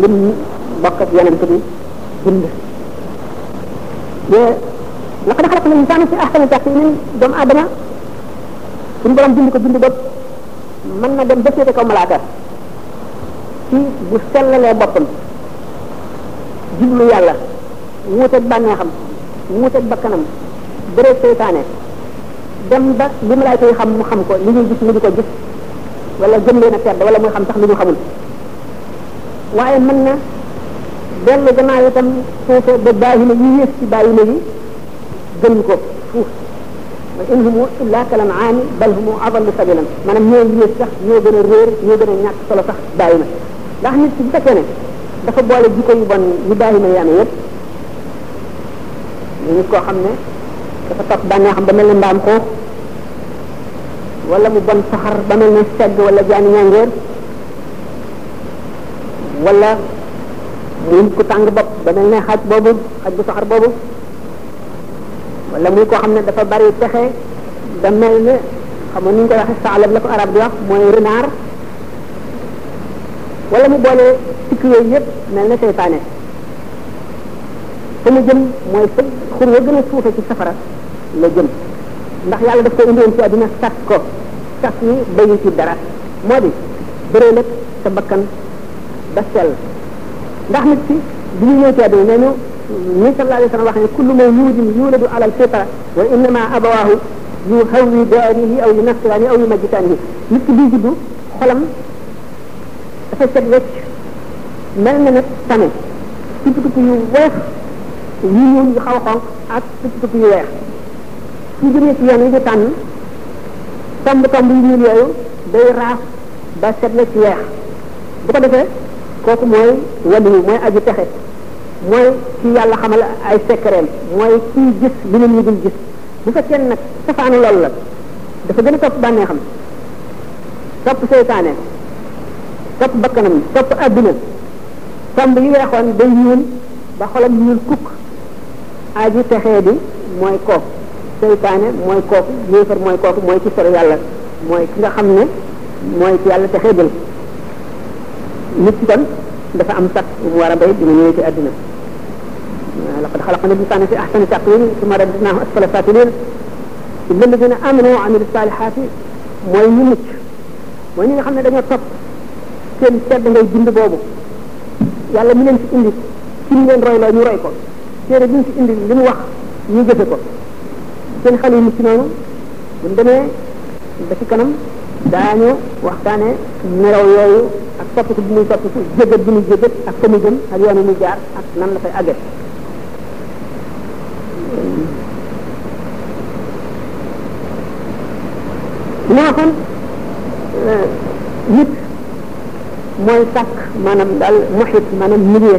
lim ñi bokk ak yonent bi bind mais laqad xalaqna l-insaana fi ahsani taqwiim doomu aadama suñu borom bind ko bind bopp mën na dem ba féete kaw malaaka ci bu sellalee boppam jublu yàlla wuuteeg bànneexam wuuteeg bakkanam bëreeg seytaane dem ba li malaaka yi xam mu xam ko li ñuy gis mu di ko gis wala gëm leen a tedd wala muy xam sax li ñu xamul waaye mën na dellu gannaaw itam suufe ba bàyyi na yi yées ci bàyyi na yi gën ko fuuf wa in humu illa kal an'aami bal humu adallu sabilan maanaam ñoo yées sax ñoo gën a réer ñoo gën a ñàkk solo sax bàyyi na ndax nit ki bu fekkee ne dafa boole jikko yu bon yu bàyyi na yaame yëpp ñu nit koo xam ne dafa topp bànnee xam ba mel ne mbaam ko wala mu bon saxar ba mel ne segg wala jaani ñàngoor wala muy ku tàng bopp ba mel ne xaj boobu xaj bu soxar boobu wala muy koo xam ne dafa bari pexe ba mel ne xam nga ni ñu koy waxee saalab la ko arab di wax mooy renard wala mu boole sikk yooyu yëpp mel ne seytaane fa mu jëm mooy fa xur wa gën a suufe ci safara la jëm ndax yàlla daf ko indiwoon ci àddina sas ko sas ni bayu ci dara moo di bëree nag sa bakkan ba sell ndax nit ki bi ñu ñëw ci àdduna nee ñu ni sallallahu alayhi wa sallam wax ne kullu mawludin yuladu ala alfitra wa innama abawaahu yu xawwi daanihi aw yu nasraani aw yu majjitaanihi nit ki biy juddu xolam dafa set wecc mel na nag tame tupp tupp yu weex yu ñuul yu xaw a xonq ak tupp tupp yu weex su jëmee ci yoon yi ñu tànn tomb tomb yu ñuul yooyu day raaf ba set na ci weex bu ko defee kooku mooy waliyu mooy aji texe mooy ci yàlla xamal ay secret mooy kiy gis li nit ñi dul gis bu fekkee nag safaanu loolu la dafa gën a topp bànneexam topp seytaane topp bakkanam topp adduna tomb yi weexoon day ñuul ba xolam ñuul kukk aji texee di mooy kooku seytaane mooy kooku yéefar mooy kooku mooy ci sore yàlla mooy ki nga xam ne mooy ci yàlla texee dal nit ki kon dafa am sat bu mu war a béy bi mu ñëwee ci àdduna laqad xalaqna l-insaana fi ahsani taqwiim summa radadnaahu asfala saafiliin illa lladiina aamanuu wa amilu saalihaati mooy ñu mucc mooy ñi nga xam ne dañoo topp seen tedd ngay bind boobu yàlla mi leen fi indi ci ñu leen roy loo ñu roy ko téere bi ñu ci indi li mu wax ñu jëfe ko seen xale yi mucc noonu bu ñu demee ba ci kanam daañu waxtaane neraw yooyu ak soppiku bi muy soppiku jëggat bi muy jëggat ak fa mu jëm ak yoon wi muy jaar ak nan la fay àgge li ma kon nit mooy sàkk maanaam daal muhit maanaam milieu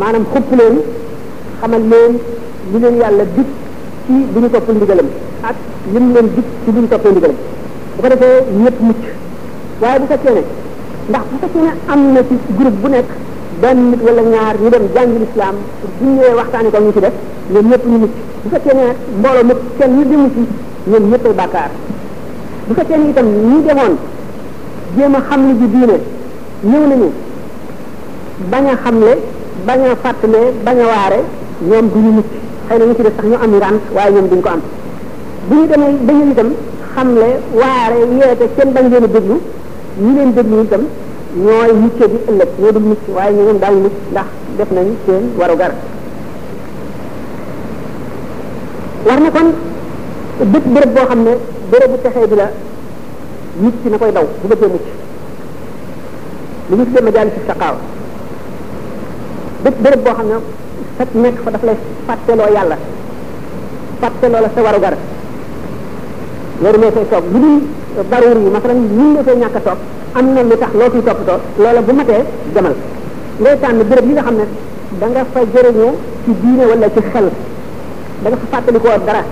maanaam xupp leen xamal leen li leen yàlla dig ci bu ñu toppul ndigalam ak lim leen dig ci bu ñu toppee ndigalam bu ko defee ñëpp mucc waaye bu fekkee ne ndax bu fekkee ne am na ci groupe bu nekk benn nit wala ñaar ñu dem jàngi lislaam pour bu ñëwee waxtaani ko ñu ci def ñoom ñëpp ñu mucc bu fekkee ne mbooloo mu kenn ñu demu ci ñoom ñëppay bàkkaar bu fekkee ne itam ñi demoon jéem a xam ni ji diine ñëw nañu bañ a xamle bañ a fàttale bañ a waare ñoom du ñu mucc xëy na ñu ci def sax ñu am ngànt waaye ñoom duñ ko am bu ñu demee ba ñu itam xamle waare yeete kenn bañ leen a déglu ñi leen déglu itam ñooy mucce bi ëllëg ñoo dul mucc waaye ñu ñoom daañu mucc ndax def nañ seen waru gar war na kon bépp béréb boo xam ne bérébu texee bi la nit ki na koy daw bu bëggee mucc li ñu tuddee majalis ci saqaawa bépp béréb boo xam ne fekk nekk fa daf lay fàtteloo yàlla fàtteloo la sa warugar loolu moo koy toog lu dul baruur yi masalan ñun nga koy ñàkk a toog am na lu tax loo ciy toppatoo loola bu matee demal ngay tànn béréb yi nga xam ne da nga fa jëriñoo ci diine wala ci xel da nga fa fàttalikoo dara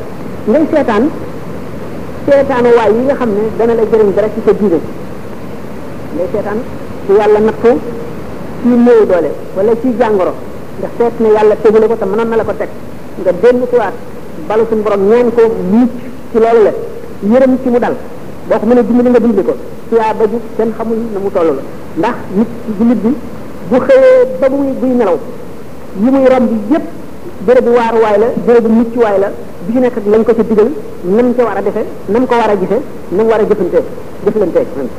ngay seetaan seetaanu waay yi nga xam ne dana la jëriñ dara ci sa diine ngay seetaan ci yàlla nattu ci néew doole wala ci jàngoro nga seet ne yàlla tegule ko te mënoon na la ko teg nga dellu si waat balu suñu borom ñaan ko mucc ci loolu la yërëm ci mu dal boo ko mënee dimbali nga dimbali ko ci yaa ba ju kenn xamul na mu toll la ndax nit jullit bi bu xëyee ba muy buy nelaw yi muy romb yépp béréb bu waaruwaay la béréb bu muccuwaay la bi ci nekk lañ ko ca digal nam ca war a defe nam ko war a gise nam war a jëfante jëflante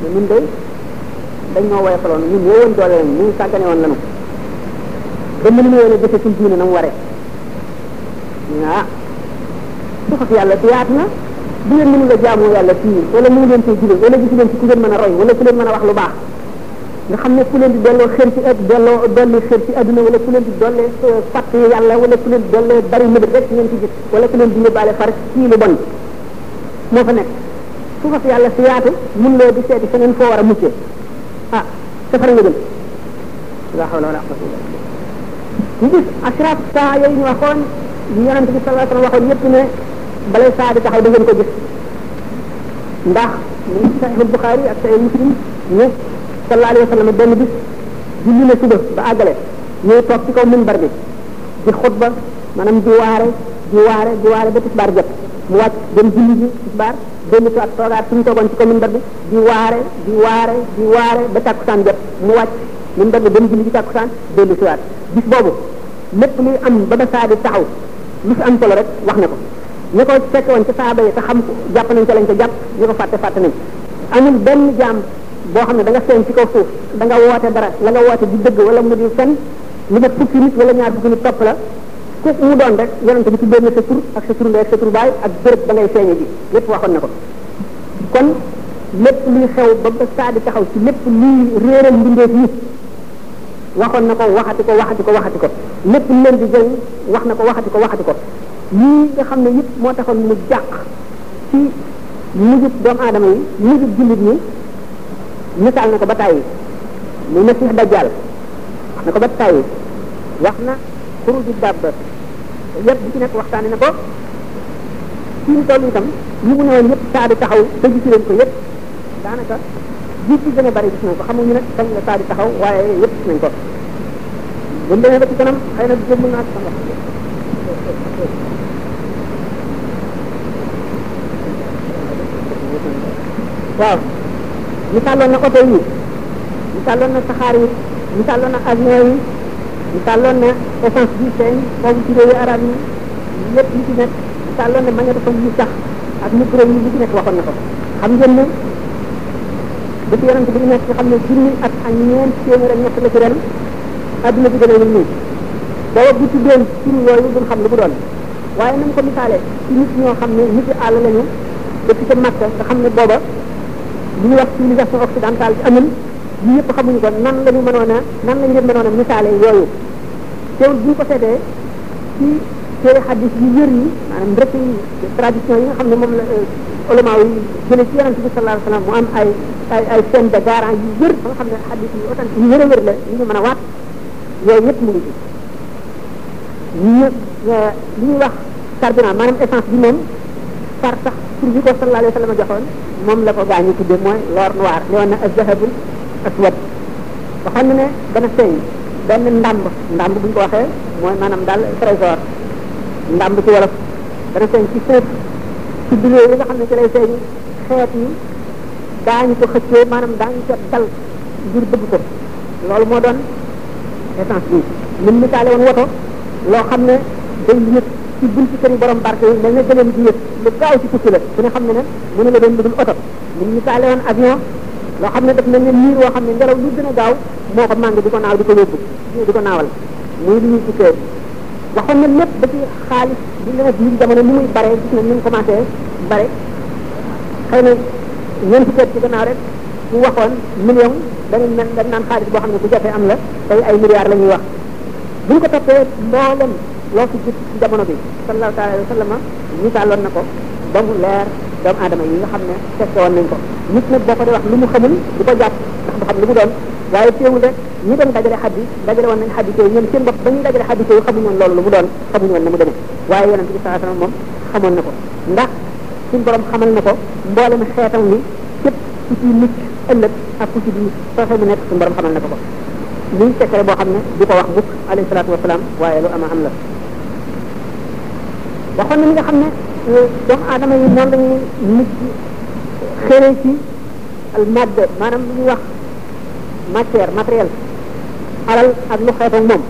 mais ñun day dañ ñoo woyofaloon ñun ñoo woon doole lañ ñu sàggane woon lanu ba mënu ma woon a jëfe suñ diine na mu waree ñu ne ah soxat yàlla si yaat na bu ngeen mënu la jaamoo yàlla fii wala mënu leen see julal wala gisu leen ci ku ngeen mën a roy wala ku leen mën a wax lu baax nga xam ne ku leen di delloo xër ci ad delloo dolli xër ci adduna wala ku leen di dollee fàtte yàlla wala ku leen di dollee bari mëbët rek ngeen ci gis wala ku leen di yóbbaale far ci lu bon moo fa nekk fu fas yàlla si yaatu mun loo di seeti feneen foo war a muccee ah safara nga jëm la hawla wala quwwata illa billah ñu gis ashraf saa yooyu ñu waxoon ñu yonente bi sallallahu alayhi wa sallam waxoon yëpp ne balay saa di taxaw da ngeen ko gis ndax mu ngi sahih Bukhari ak sahih Muslim ne sallallahu alayhi wa sallam benn bis julli na suba ba àggale ñuy toog ci kaw minbar bi di xutba maanaam di waare di waare di waare ba tisbaar jot mu wàcc dem julli ji tisbaar dellu si ak toogaat fi mu toogoon ci ko minbar bi di waare di waare di waare ba tàkkusaan jot mu wàcc minbar bi dem julli ji tàkkusaan dellu si waat bis boobu lépp luy am ba ba saa di taxaw lu fi am solo rek wax na ko ñu ko fekk woon ci saaba yi te xam ko jàpp nañ ca lañ ko jàpp ñu ko fàtte fàtte nañ amul benn jaam boo xam ne da nga feeñ ci kaw suuf da nga woote dara la nga woote di dëgg wala mu di fen lu mat fukki nit wala ñaar fukki nit topp la ku mu doon rek yonent bi tuddee na sa tur ak sa tur ndey ak sa tur baay ak béréb ba ngay feeñe ji lépp waxoon na ko kon lépp luy xew ba ba saa di taxaw ci lépp luy réeral mbindeef yi waxoon na ko waxati ko waxati ko waxati ko lépp lu leen di jëñ wax na ko waxati ko waxati ko lii nga xam ne yëpp moo taxoon mu jàq ci mujub doomu aadama yi mujub jullit ñi misaal na ko ba tàyyi muy Masiix Dajjal wax na ko ba tàyyi wax na xuruju dabba yëpp bu ci nekk waxtaane na ko fi mu toll itam ñu mu ne woon yëpp saa di taxaw te gis leen ko yëpp daanaka li ci gën a bari gis nañ ko xamuñu nag kañ la saa di taxaw waaye yëpp gis nañ ko bu ñu demee ba ci kanam xëy na jëm naa ci sama waaw misaaloon na oto yi misaaloon na saxaar yi misaaloon na avion yi tàlloon ne essence bi feeñ boobu ci réewi arab yi lépp li ci nekk tàlloon ne magnétophone yi sax ak micro yi li ci nekk waxoon na ko xam ngeen ne dëkk yonent bi nekk nga xam ne junni ak ak ñeent téeméer ak ñett la ci ren adduna bi gën a wul nii booba bu tuddoon tur yooyu duñ xam lu mu doon waaye nañ ko misaale ci nit ñoo xam ne nit yi àll lañu dëkk ca Makka nga xam ne booba li ñuy wax civilisation occidentale bi amul yi yëpp xamuñu ko nan la ñu mënoon a nan la ñu leen mënoon a misaale yooyu teewul bu ñu ko seetee ci téere xadis yu wér yi maanaam rek yi tradition yi nga xam ne moom la ulama yi jëlee ci yonent bi sallallahu alayhi wa sallam mu am ay ay ay chaîne de garant yu wér ba nga xam ne xadis yu autant yu wér a wér la yu ñu mën a waat yooyu yëpp mu ngi ci ñu li ñuy wax carburant maanaam essence bi moom far sax pour bi ko sallallahu alayhi wa sallam joxoon moom la ko gaañu tudde mooy l'or noir li woon na az-zahabul aswad waxoon na ne dana feeñ benn ndàmb ndàmb bu ñu ko waxee mooy maanaam daal trésor ndàmb ci wolof dana feeñ ci suuf ci bilee yi nga xam ne ci lay feeñ xeet yi daañu ko xëccoo maanaam daañu ko dal ngir bëgg ko loolu moo doon essence bi ñun misaale woon woto loo xam ne day yëg ci bunti kër yi borom barke yi mel ne gëleem di yëg lu gaaw ci tukki la ku ne xam ne ne mënu la doon lu dul oto ñu misaale woon avion loo xam ne daf mel ne niir woo xam ne ngelaw lu gën a gaaw moo ko màng di ko naaw di ko yóbbu di ko naawal muy li ñuy tukkee waxoon na lépp ba ci xaalis bi nga def liñ jamono ni muy bare gis na ni mu commencé bare xëy na ñeent fukki at ci gannaaw rek ku waxoon million danañ naan xaalis boo xam ne bu jafee am la tey ay milliards la ñuy wax buñ ko toppee mboolem loo fi gis ci jamono bi sallallahu taala alayhi wa sallam misaaloon na ko ba mu leer doomu aadama yi nga xam ne testé woon nañ ko nit nag boo ko dee wax lu mu xamul du ko jàpp ndax du xam lu mu doon waaye teewul rek ñi doon dajale xaddi dajale woon nañ xaddi teew ñoom seen bopp ba ñuy dajale xaddi teew xamuñu woon loolu lu mu doon xamuñu woon na mu demee waaye yonent bi sallallahu alayhi wa sallam moom xamoon na ko ndax suñu borom xamal na ko mboolem xeetam wi képp ku ci mucc ëllëg ak ku ci di mucc soo mu nekk suñu borom xamal na ko ko liñ secret boo xam ne du ko wax mukk alayhi salaatu wasalaam waaye lu ama am la waxoon na li nga xam ne doomu aadama yi moom lañuy nit xëre ci al madde maanaam lu ñuy wax matière matériel alal ak lu xeet ak moom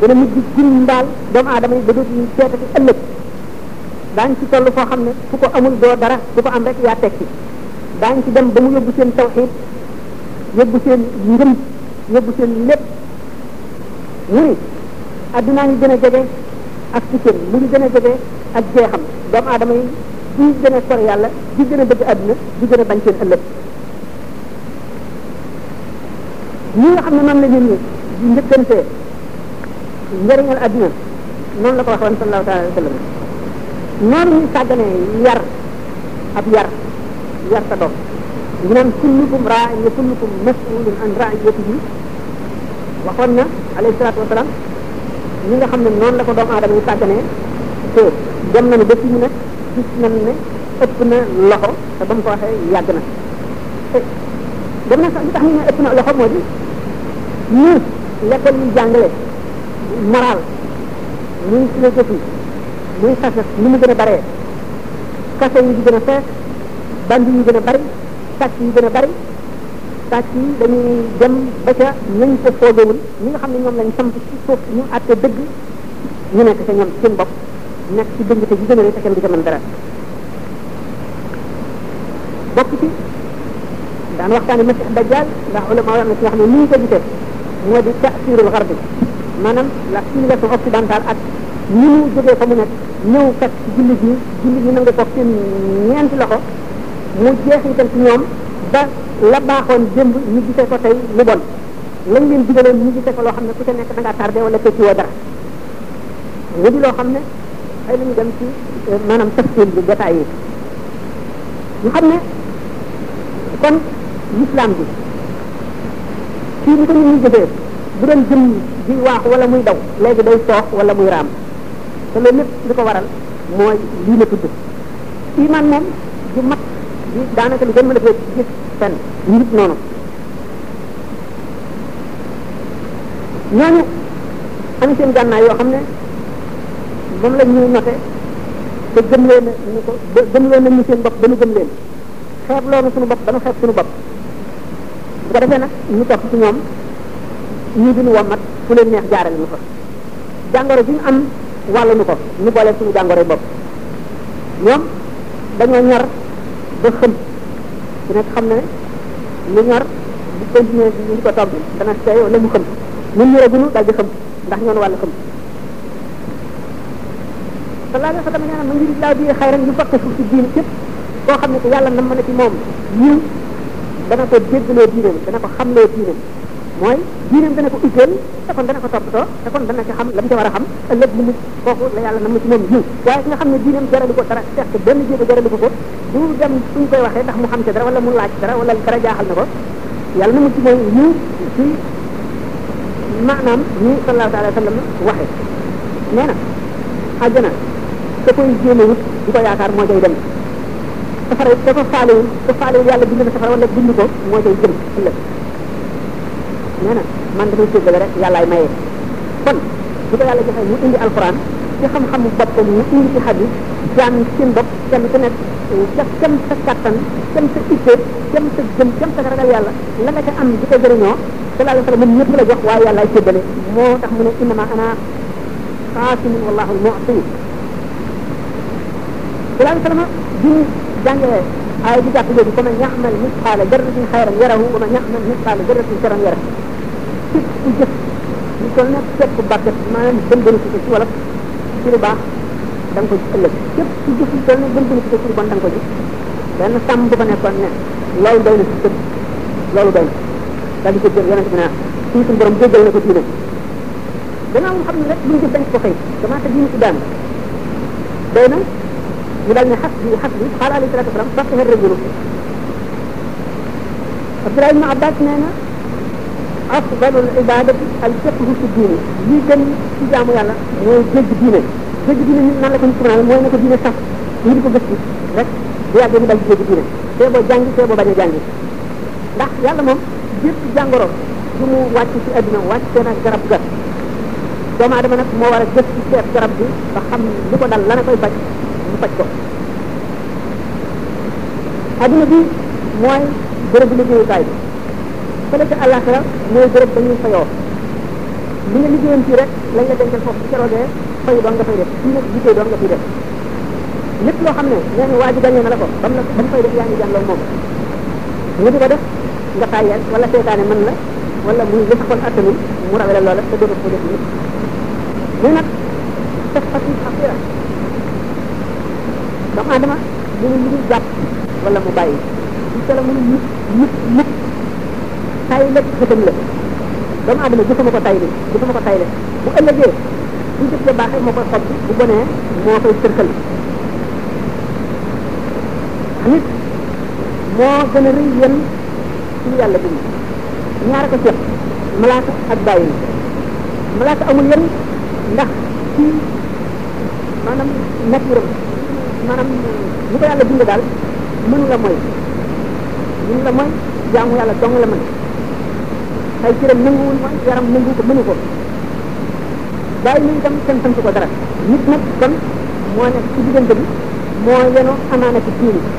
dana mujj jëriñ daal doomu aadama yi ba dootuñu seetati ëllëg daañ ci toll foo xam ne ku ko amul doo dara ku ko am rek yaa tekki daañ ci dem ba mu yóbbu seen tawxiid yóbbu seen ngëm yóbbu seen lépp mu ni addunaa ngi gën a jege ak sikkim mu ngi gën a jege ak jeexam doomu aadama yi di gën a sor yàlla di gën a bëgg adduna di gën a bañ seen ëllëg ñi nga xam ne noonu la nit ñi di njëkkantee njëriñal adduna noonu la ko waxoon sallallahu alayhi wa sallam noonu ñu sàgganee yar ab yar yar sa doom ñu naan kullukum raa wa kullukum mas'ulun an ra'iyatihi waxoon na alayhi salaatu wasalaam ñi nga xam ne noonu la ko doomu aadama yi sàgganee te dem nañu ba fi ñu nag gis nañ ne ëpp na loxo te ba mu ko waxee yàgg na te dem na sax li tax ñu ne ëpp na loxo moo di ñu l'école yi jàngale moral muy philosophie muy sasas ni mu gën a baree kase yi di gën a fees bandi yi gën a bari sàcc yi gën a bari sàcc yi dañuy dem ba ca nañ ko foogewul ñi nga xam ne ñoom lañ samp ci suuf ñu àtte dëgg ñu nekk ca ñoom seen bopp nekk ci dëgg te ji gën a rëy te kenn du ca mën dara bokk ci daan waxtaane masix dajjal ndax ulama wax na ci nga xam ne ni ñu ko gisee moo di taasirul xarbi maanaam la civilisation occidentale ak ni mu jógee fa mu nekk ñëw fekk ci jullit ñi jullit ñi nangu ko seen ñeenti loxo mu jeex itam ci ñoom ba la baaxoon démb ñu gisee ko tey lu bon lañ leen digaloon ñu gisee ko loo xam ne ku ca nekk da ngaa tardé wala tekki woo dara mu di loo xam ne xëy na ñu dem ci maanaam tafsir bi détails yi ñu xam ne kon l'islam bi fii ni ko nit ñi jëfee bu doon jëm di waax wala muy daw léegi day soox wala muy raam te loolu lépp li ko waral mooy lii ma tudd iman moom du mat di daanaka lu gën mën a fee gis fenn njub noonu ñooñu am seen gànnaay yoo xam ne moom la ñuy note te gëm leen ñu ko gëm leen nañu seen bopp ba nu gëm leen xeeb loolu suñu bopp ba nu xeeb suñu bopp bu ko defee nag ñu topp ci ñoom ñu dinu wommat fu leen neex jaarale ñu fa jàngoro bi ñu am wàllu nu ko ñu boole suñu jàngoro bopp ñoom dañoo ñor ba xëm ku nekk xam ne lu ñor bu continuer bi ñu ko togg dana seey wala mu xëm ñun ñoragunu daal di xëm ndax ñoon wàllu xëm sallallahu alayhi wa sallam nee na ma ngi laa bi xayran yu fakk suuf si diin képp koo xam ne ko yàlla nam ma na ci moom yiw dana ko déggloo diinam dana ko xamloo diinam mooy diineem dana ko itteel te kon dana ko toppatoo te kon dana ci xam la mu ci war a xam ëllëg mu mucc kooku la yàlla na mu ci moom yiw waaye ki nga xam ne diineem jaralu ko dara fekk benn jéego jaralu ko ko du dem suñ koy waxee ndax mu xam ci dara wala mu laaj dara wala dara jaaxal na ko yàlla na mu ci moom yiw ci maanaam ñi sallallahu alayhi wa sallam waxee nee na àjjana da koy jéem a wut di ko yaakaar moo cay dem safara da ko faalewul ko faalewul yàlla bind na safara wala bind ko moo cay jëm ëllëg nee na man damay séddale rek yàllaay maye kon bu ko yàlla joxee mu indi alquran ci xam-xamu boppam mu indi ci xadis jaam yi seen bopp kenn ku nekk ca kem sa kattan kem sa itte kem sa jëm kem sa ragal yàlla la nga ca am di ko jëriñoo sallallahu alayhi wa sallam moom ñëpp la jox waaye yàllaay séddale moo tax mu ne innama ana xaasimun wallahu al-mu'ti sallallahu alayhi wa sallam bi ñu jàngee aaya bi jàpp léegi comme yaxmal misqaala jarratin xayran yarahu wa man yaxmal misqaala jarratin sharran yarahu ci ku jëf ñu toll nag képp bàkkat maanaam bën bëri ci ci wolof ci lu baax da nga ko ci ëllëg képp ku jëf ñu toll nag bën bëri ci ci lu bon da nga ko ci benn sàmm bu fa nekkoon ne loolu doy na ci sëb loolu doy na daal di ko jël yonent bi naa suñu suñu borom jéggal na ko diine gannaaw nga xam ne rek lu mu def dañ ko fay damaa te diinu idaam day na ñu daal ne xas bi xas bi xaala alayhi salaatu wasalaam faqiha rajulu Abdullah ibn Abbas nee na afdalul ibadati al fiqhu fi diini lii gën ci jaamu yàlla mooy dégg diine dégg diine nit nan la ko nit ko mooy na ko diine sax ñu di ko gëstu rek bu yàggee ñu dal dégg diine te boo jàngi te boo bañ a jàngi ndax yàlla moom yëpp jàngoro bu mu wàcc ci àdduna wàcc na garab ga doomu aadama nag moo war a gëstu seet garab bi ba xam li ko dal lan a koy faj mu faj ko adduna bi mooy bërëb bi liggéeyukaay bi fële ca àllaaxira mooy bërëb ba ñuy fayoo li nga liggéeyam fii rek lañ la dencal foofu bu keroogee fayu doon nga fay def fii nag liggéey doon nga fiy def lépp loo xam ne nee na waa ji gañee na la ko bam la ba mu fay def yaa ngi jàngal moom nga di ko def nga tàyyeel wala seytaane mën la wala muy lëf xol attanul mu rawale loola te dootu ko def ni muy nag def fas yi xasira doomu aadama mu ngi ñu jàpp wala mu bàyyi ci solo mu ngi nit nit nit tay lekk xëtam la doomu aadama jëfama ko tay li jëfama ko tay le bu ëllëgee bu jëf ja baaxee moo koy xob bu bonee moo koy sërkal nit moo gën a rëy yenn ci lu yàlla bind ñaar ko seq malaaka ak bàyyi na malaaka amul yenn ndax ci maanaam naturam maanaam ñu ko yàlla bind daal mënu la mooy mënu la mooy jaamu yàlla dong la mën ay cëram nanguwul mooy yaram nangu ko mënu ko bàyyi nañ tam kenn sant ko dara nit nag kon moo nekk ci diggante bi moo yenoo amaana ci diini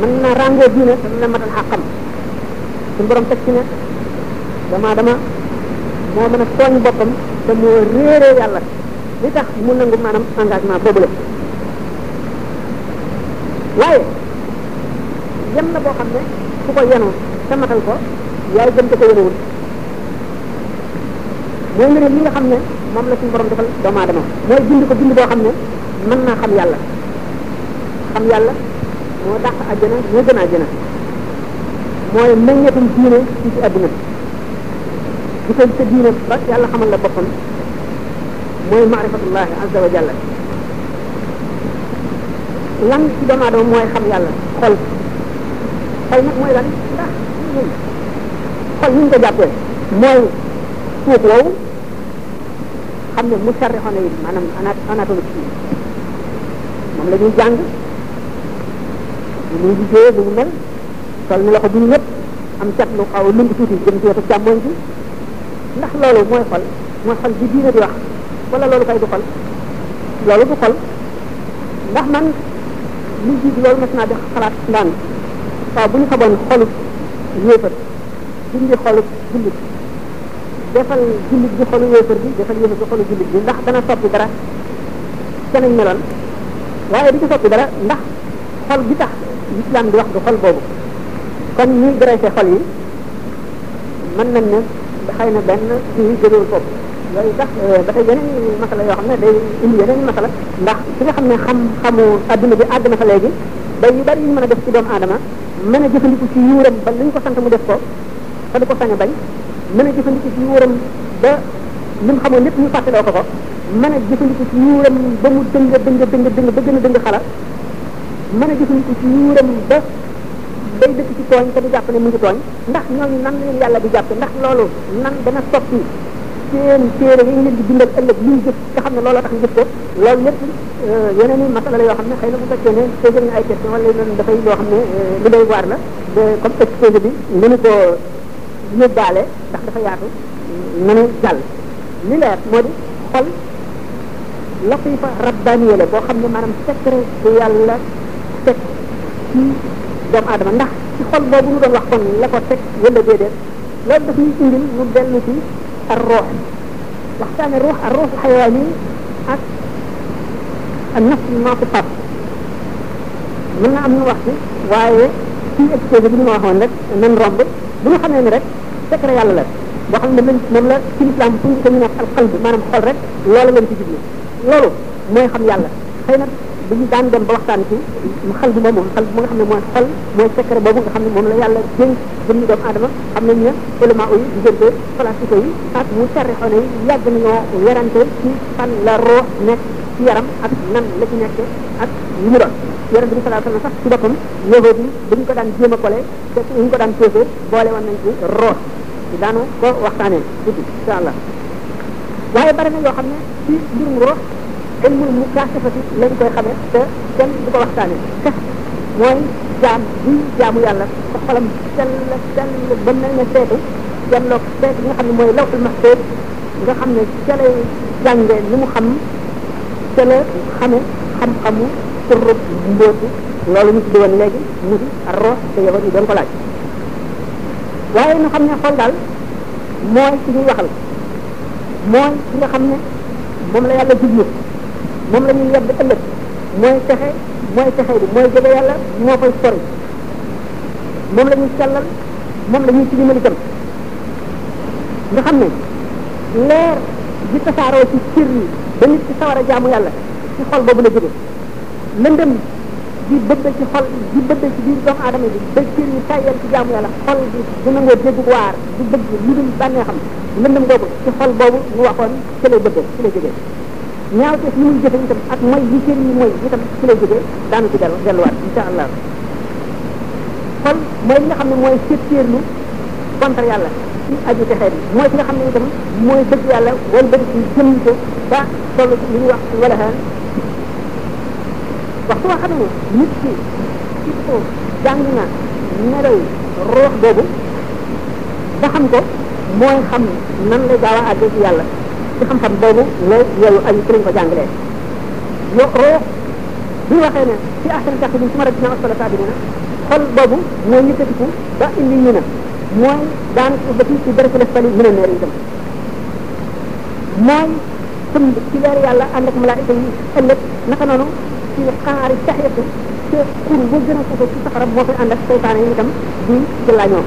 mën na ràngoo diine te dina matal xàqam suñu borom teg ci ne damaa dama moo mën a tooñ boppam te moo réeree yàlla li tax mu nangu maanaam engagement boobu la waaye yem na boo xam ne ku ko yenu te matal ko yaay gën te ko yenuwul mooy nga ne li nga xam ne moom la suñu borom defal doomu aadama mooy bind ko bind boo xam ne mën naa xam yàlla xam yàlla moo dàq àjjana moo gën àjjana mooy meññetum diine ci ci àdduna bi ko sa diine ba yàlla xamal la boppam mooy maarifatullahi azza wa jalla lan ci doomu aadama mooy xam yàlla xol xol nag mooy lan ndax xol ni ñu ko jàppee mooy suuf woowu xam ne mu sarri xone yi maanaam anatomie yi moom la ñuy jàng lu muy liggéey lu mu mel sol ni loxo duñu ñëpp am cat lu xaw a lënd tuuti jëm ci wetu càmmoñ bi ndax loolu mooy xol mooy xol bi diine di wax wala loolu kay du xol loolu du xol ndax man lu jiit loolu mas naa def xalaat ndaan waaw bu ñu xamoon xolub yéefar dindi xolub jullit defal jullit bi xolu yéefar bi defal yéefar bi xolu jullit bi ndax dana soppi dara te nañ meloon waaye di ko soppi dara ndax xol bi tax lislaam di wax du xol boobu kon ñuy graissé xol yi mën nañ ne xëy na benn kii gënul foofu yooyu sax ba tey yeneen masala yoo xam ne day indi yeneen masala ndax ki nga xam ne xam-xamu adduna bi àgg na fa léegi day yu bari yu mën a def ci doomu aadama mën a jëfandiku ci yuuram ba lu ñu ko sant mu def ko te du ko sañ a bañ mën a jëfandiku ci yuuram ba li mu xamoon lépp ñu fàttaloo ko ko mën a jëfandiku ci yuuram ba mu dëng dëng dëng dëng ba gën a dëng xala mën a jëfandiku ci yuuram ba day dëkk ci tooñ te du jàpp ne mu ngi tooñ ndax ñooñu nan leen yàlla di jàpp ndax loolu nan dana soppi seen téere yi ñu leen di bindal ëllëg li ñu jëf nga xam ne looloo tax ñu jëf ko loolu lépp yeneen i masala la yoo xam ne xëy na bu fekkee ne posé nañu ay question wala leneen dafay loo xam ne lu doy waar la comme exposé bi mënu ko yóbbaale ndax dafa yaatu mënu jàll li leer moo di xol latifa rabbaniya la boo xam ne maanaam secret bu yàlla teg ci doomu aadama ndax ci xol boobu ñu doon wax kon la ko teg wala déedéet loolu daf ñuy indil ñu dellu ci ar roox waxtaane ruux ak ruux xayawaan yi ak ak naf maa ko pap mën na am nu wax ci waaye fii exposé bi ñu ma waxoon rek nan romb bu ñu xamee ni rek secret yàlla la boo xam ne moom moom la ci lislaam fu ñu ko ñu wax al qalb maanaam xol rek loolu lañ ci jublu loolu mooy xam yàlla xëy na bu ñu daan dem ba waxtaan ci xal bi moomu xal bi mu nga xam ne mooy xol mooy secret boobu nga xam ne moom la yàlla dénk jëm doomu aadama xam nañ ne ulama yi diggante plastique yi ak mu sarri xone yi yàgg nañoo werante ci fan la roox nekk ci yaram ak nan la ci nekk ak yu mu doon yonente bi sallallahu alayhi wasallam sax ci boppam yëgoot yi dañ ko daan jéem a kole te ñu ko daan peese boole woon nañ ci root daanu ko waxtaanee tuuti insha allah waaye bari na yoo xam ne ci mbirum root kenn mënu mu kaasafati lañ koy xamee te kenn du ko waxtaanee sax mooy jaam bi jaamu yàlla ko xolam sell sell ba mel ne seetu janloog seet bi nga xam ne mooy lawxul mahfuus nga xam ne ca lay jànge ni mu xam ca la xame xam-xamu turub mbóotu loolu ñu tuddi woon léegi mu di roox te yowoon yi doon ko laaj waaye ñu xam ne xol daal mooy ci ñuy waxal mooy ci nga xam ne moom la yàlla jublu moom la ñuy yedd ëllëg mooy texe mooy texe bi mooy jege yàlla moo koy sori moom la ñuy sellal moom la ñuy tilimal itam nga xam ne leer ji tasaaroo ci cër yi ba nit ci sawar a jaamu yàlla ci xol boobu la jóge lëndëm di bëgg ci xol di bëgg ci biir doomu aadama bi ba cër yi tàyyal ci jaamu yàlla xol bi du nangoo dégg waar du bëgg lu dul bànnee xam lëndëm boobu ci xol boobu ñu waxoon ci lay bëgg ci lay jógee ñaaw te li muy jëfe itam ak mooy yi cër yi mooy itam ci lay jógee daanu ci dellu delluwaat insha allah kon mooy li nga xam ne mooy séttéerlu contre yàlla ci aju te xeet bi mooy ki nga xam ne itam mooy bëgg yàlla wala bëgg ci jëm ko ba toll ci li ñuy wax wala xaan waxtu nga xam ne nit ki ci ko jàng na nelaw roox boobu ba xam ko mooy xam nan lay gaaw a àggee ci yàlla ci xam-xam boobu la yooyu aju ci lañ ko jàngalee yo roox bu ñu waxee ne ci ahsan jàkk bi su ma rek dina asfala saa bi ne xol boobu mooy yëkkatiku ba indi ñu ne mooy daan ba ci ci dërëfale fali mu ne neer itam mooy sëmb ci leer yàlla ànd ak malaayika yi ëllëg naka noonu ci xaari taxeetu te xur ba gën a suufe ci saxara moo koy ànd ak seytaane yi itam di jëlaañoo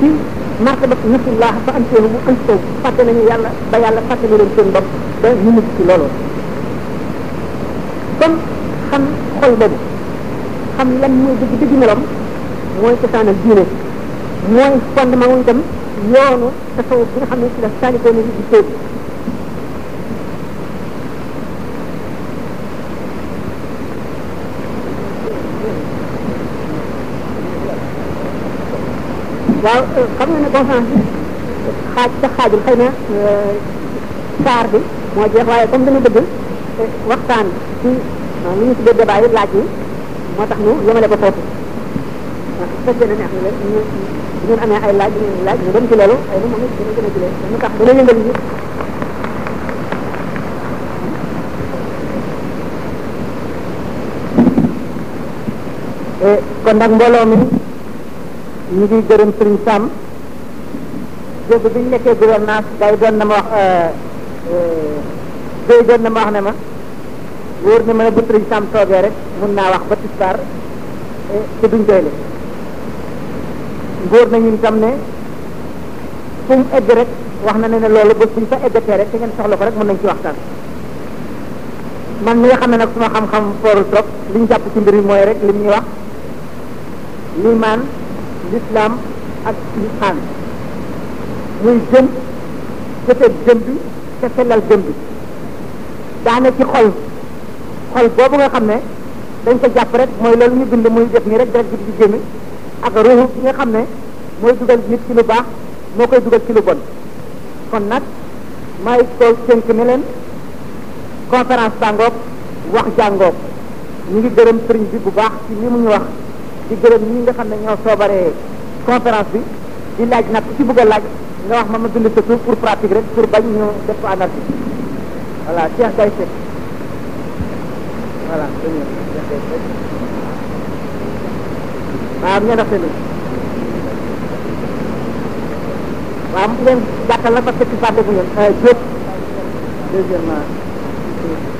ci martaba nasullah fa am seen mu am soow fàtte nañu yàlla ba yàlla fàtte na leen seen bopp ba ñu mucc ci loolu kon xam xol boobu xam lan mooy dëgg dëgg meloom mooy cosaanal diine mooy fondement wu itam yoonu tasawuf bi nga xam ne ci la saalikoo ni di sóobu waaw xam nga ne conférence bi xaaj sa xaajul xëy na saar bi moo jeex waaye comme dañu bëgg waxtaan ci lu ñu tuddee débat yi laaj yi moo tax ñu yemale ko foofu waaw su fekkee ne neex na leen ñu bu ngeen amee ay laaj yu ngeen laaj ñu dem ci loolu ay na moom it dina gën a jëlee dañu tax dana yëngal ñu kon nag mbooloo mi ñu ngi gërëm Sëriñ Sam dégg bi ñu nekkee gouvernance day doon na ma wax day doon na ma wax ne ma wóor na ma ne bu président toogee rek mun naa wax ba tisbaar te duñ doy la wóor na ñun tam ne fu mu egg rek wax na ne ne loolu bés buñ fa eggatee rek te ngeen soxla ko rek mën nañ ci waxtaan man mi nga xam ne nag suma xam-xam foorul trop li ñu jàpp ci mbir mi mooy rek li ñuy wax liimaan lislaam ak liimaan muy gëm jëfee gëm bi te sellal gëm bi daane ci xol xol boobu nga xam ne dañ ko jàpp rek mooy loolu ñu bind muy def nii rek direct bi di génn ak ruuxu bi nga xam ne mooy dugal nit ci lu baax moo koy dugal ci lu bon kon nag may ko tënk ne leen conférence bàngoog wax jàngoog ñu ngi gërëm sëriñ bi bu baax ci li mu ñu wax di gërëm ñi nga xam ne ñoo soobaree conférence bi di laaj nag ku ci bëgg a laaj nga wax ma ma bind sa tur pour pratique rek pour bañ ñu def ko anarchie voilà Cheikh Gaye Seck voilà waaw ñoo def seen waaw mu leen gàttal la parce que ci fàtte bu ngeen Diop deuxièmement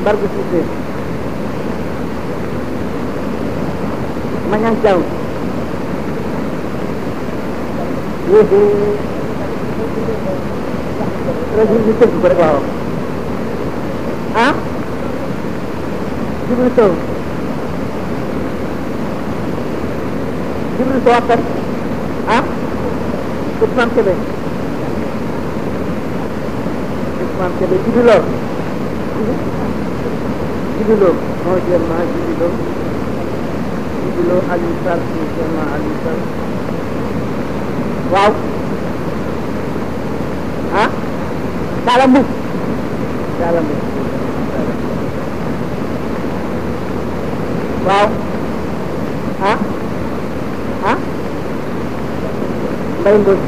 Mbargu Cissé Mañan Thiaw yéegi rek ñu tënk ko rek waaw ah Jibril Sow Jibril Sow ak ah Ousmane Kébé maam ca ba jibi lor jibi lor moo jël ma jibi lor jibi lor Aliou Sall moo jël ma Aliou Sall waaw ah Talla Mboup Talla Mboup waaw ah ah Mbaye Mbodj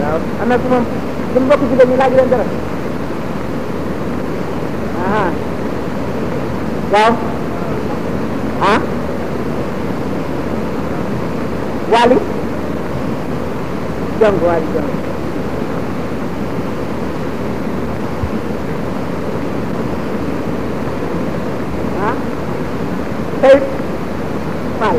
waaw am na su moom suñu mbokk jigéen ñi laaj leen dara aha waaw ah Waly Diong Waly Diong ah Seydou Fall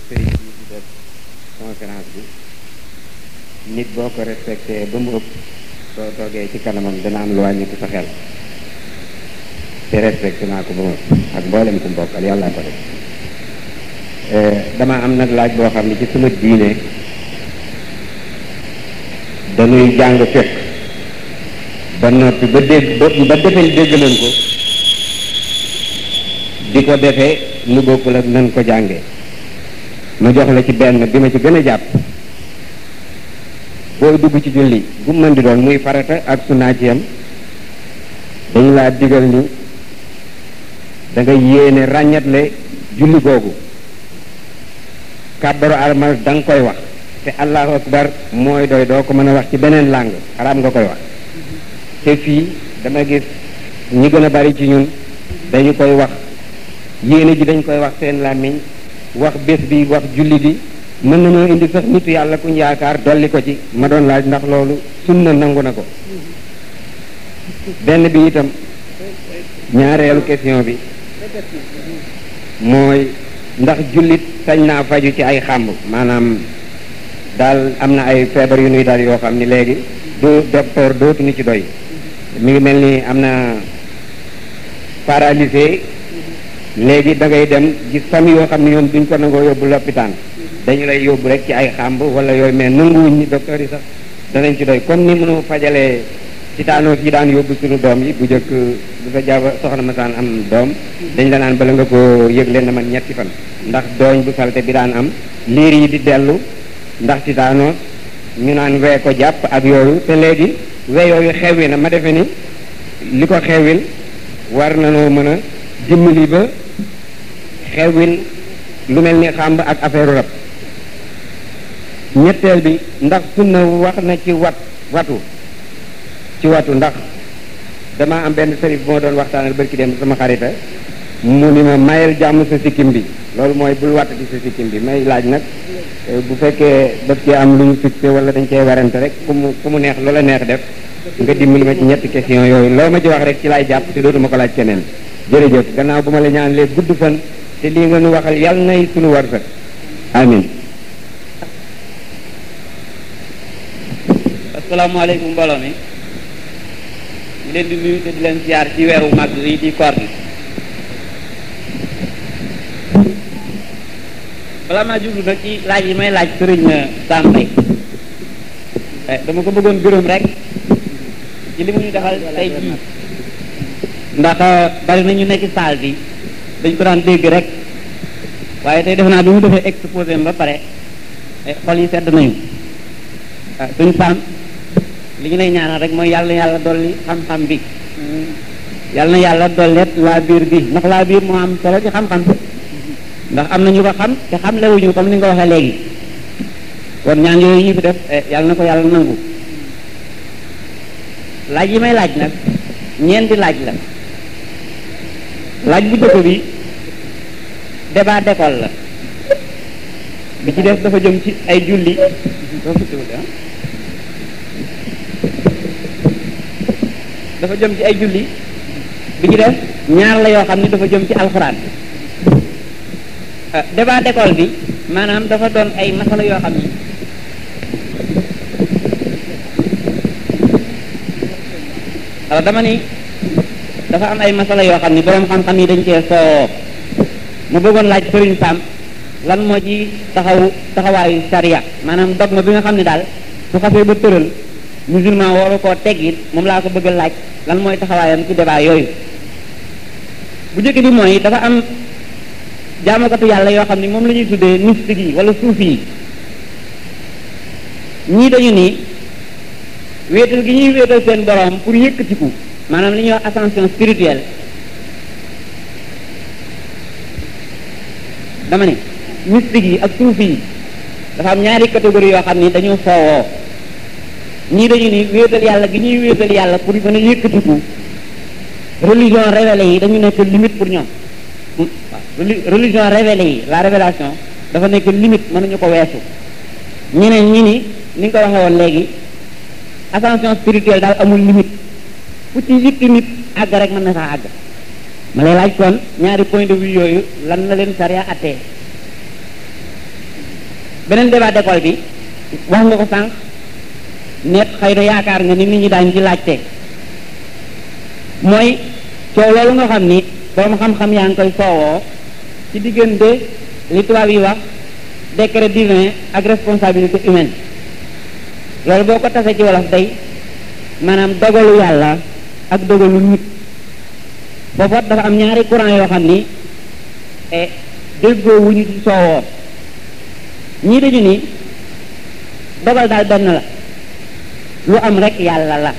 sëriñ bi di def conférence bi nit boo ko respecté ba mu ëpp soo toogee ci kanamam dana am lu wàññi ci sa xel te respecté naa ko ba mu ëpp ak mboolem ku mbokkal yàlla ko def dama am nag laaj boo xam ne ci sama diine dañuy jàng fekk ba noppi ba dégg ba ba defe dégg nañ ko di ko defee nu bokkul ak nan ko jàngee ma jox la ci benn bi ma ci gën a jàpp booy dugg ci julli bu mën di doon muy farata ak sunna ci yam dañu laa digal ni da nga yéene ràññatle julli googu kàbbaru armal da nga koy wax te allahu akbar mooy doy doo ko mën a wax ci beneen làng xaraam nga koy wax te fii dama gis ñi gën a bari ci ñun dañu koy wax yéene ji dañ koy wax seen làmmiñ wax bés bi wax julli bi mën nañoo indi sax nitu yàlla kuñ yaakaar dolli ko ci ma doon laaj ndax loolu sunna nangu na ko benn bi itam ñaareelu question bi mooy ndax jullit sañ naa faju ci ay xàmb maanaam daal am na ay feebar yu nuy daal yoo xam ni léegi du docteur dootuñu ci doy mi ngi mel ni am na paralysé léegi da ngay dem gis famille yoo xam ne ñoom duñ ko nangoo yóbbu lopitaan dañu lay yóbbu rek ci ay xàmb wala yooyu mais nanguwuñ ni docteur yi sax danañ ci doy comme ni mënu fajalee ci taanoo yi daan yóbbu suñu doom yi bu njëkk bu sa jaaba soxna ma saan am doom dañ la naan bala nga ko yëg leen na man ñetti fan ndax dooñ bu salte bi daan am liir yi di dellu ndax ci taanoo ñu naan wee ko jàpp ak yooyu te léegi we yooyu xew yi na ma defe ni li ko xewil war nanoo mën a dimbali ba xewil lu mel ni xàmb ak affaire rab ñetteel bi ndax sunna wax na ci wat watu ci watu ndax dama am benn sëriñ bu ma doon waxtaanal barki dem sama xarita mu ni ma mayel jàmm sa sikkim bi loolu mooy bul watt di sa sikkim bi may laaj nag bu fekkee daf ci am lu ñu fixé wala dañ cee werante rek ku mu ku mu neex loola neex def nga dimbali ma ci ñetti question yooyu loo ma ci wax rek ci laay jàpp te dootuma ko laaj keneen jërëjëf gannaaw bu ma la ñaan léegi gudd fan te lii nga nu waxal yàlla nay sunu war sax amin asalaamaaleykum mbooloo mi ñu leen di nuyu te di leen siyaar ci weeru màgg yi di koor gi balaa maa jublu nag ci laaj yi may laaj sëriñ Sam Mbaye dama ko bëggoon gërëm rek ci li mu ñu defal tey jii ndax bari na ñu nekk saal bi dañ ko daan dégg rek waaye tey defe naa bi mu defee exposé ba pare xol yi sedd nañu suñ saam li ñu lay ñaanal rek mooy yàlla na yàlla dolli xam-xam bi yàlla na yàlla dolleet laa biir bi ndax laa biir moo am solo ci xam-xam ndax am na ñu ko xam te xam lewuñu comme ni nga ko waxee léegi kon ñaan yooyu ñu fi def yàlla na ko yàlla nangu laaj yi may laaj nag ñeenti laaj la laaj bu jëkk bi débat d'école la bi ci def dafa jëm ci ay julli dafa jëm ci ay julli bi ci def ñaar la yoo xam ni dafa jëm ci alxuraan débat d'école bi maanaam dafa doon ay masala yoo xam ni alors dama ni dafa am ay masala yoo xam ni boroom xam-xam yi dañ cee soo mu bëggoon laaj sëriñ Sam lan moo ci taxaw taxawaayu sariya maanaam dogma bi nga xam ne daal su xasee ba tëral musulman waru koo teggit moom laa ko bëgg a laaj lan mooy taxawaayam ci débat yooyu bu njëkk bi mooy dafa am jaamukatu yàlla yoo xam ne moom la ñuy tuddee mystique yi wala suufi yi ñii dañu ni wéetal gi ñuy wéetal seen borom pour yëkkatiku maanaam li ñuy wax ascension spirituelle dama ne mystique yi ak suufi yi dafa am ñaari catégorie yoo xam ni dañoo foowoo ñii dañu ni wéetal yàlla gi ñuy wéetal yàlla pour mën a yëkkatiku religion révélée yi dañu nekk limite pour ñoom religion révélée yi la révélation dafa nekk limite mënuñu ko weesu ñeneen ñi ni ni nga ko waxee woon léegi ascension spirituelle daal amul limite fu ci yitti nit àgg rek mën na saa àgg ma lay laaj kon ñaari point de vue yooyu lan na leen sariya attee beneen débat d'école bi wax nga ko sànq net xëy na yaakaar nga ni nit ñi daañu ci laajte mooy coow loolu nga xam ni borom xam-xam yaa ngi koy soowoo ci diggante li tubaab yi wax décret divin ak responsabilité humaine loolu boo ko tasee ci wolof day maanaam dogalu yàlla ak dogalu nit foofa dafa am ñaari courant yoo xam ni déggoo wuñu ci soowoo ñii dañu ni dogal daal benn la lu am rek yàlla la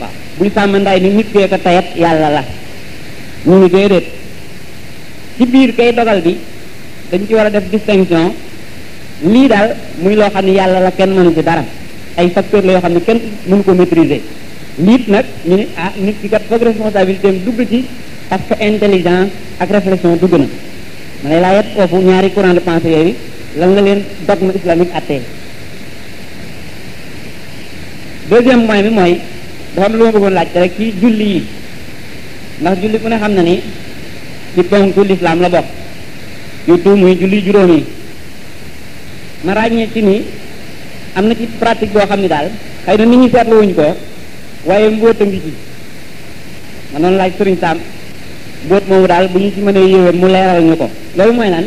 waaw buy sàmm nday ni nit kee ko tayat yàlla la ñu ni déedéet ci biir kay dogal bi dañ ci war a def distinction lii daal muy loo xam ne yàlla la kenn mënu ci dara ay facteur la yoo xam ne kenn mënu ko maîtriser liit nag ñu ne ah nit ki kat foog responsabilité am dugg ci parce que intelligence ak réflexion dugg na ma lay laa yet foofu ñaari courant de pensée yooyu lan la leen dogme islamique attee deuxième point bi mooy dafa am lu ma bëggoon laaj rek ci julli yi ndax julli ku ne xam na ni ci ponku lislaam la bokk yu tuum muy julli juróom yi ma ràññee ci ni am na ci pratique boo xam ni daal xëy na nit ñi seetlu wuñ ko waaye mbóot a ngi ci ma noonu laaj sëriñ Sam mbóot moomu daal bu ñu ci mënee yéwén mu leeral ñu ko loolu mooy lan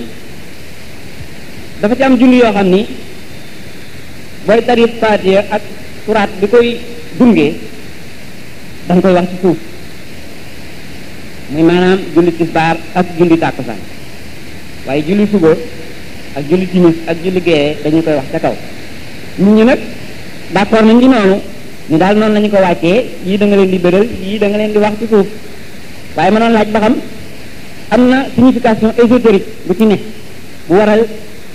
dafa ci am julli yoo xam ni booy tari faatiya ak suraat bi koy dungee da nga koy wax ci suuf muy maanaam julli tisbaar ak julli tàkkusaan waaye julli suba ak julli timis ak julli gee dañu koy wax ca kaw nit ñi nag d'accord nañ ci noonu ñu daal noonu lañu ko wàccee yii da nga leen di bëral yii da nga leen di wax ci suuf waaye ma doon laaj ba xam am na signification ésotérique bu ci ne bu waral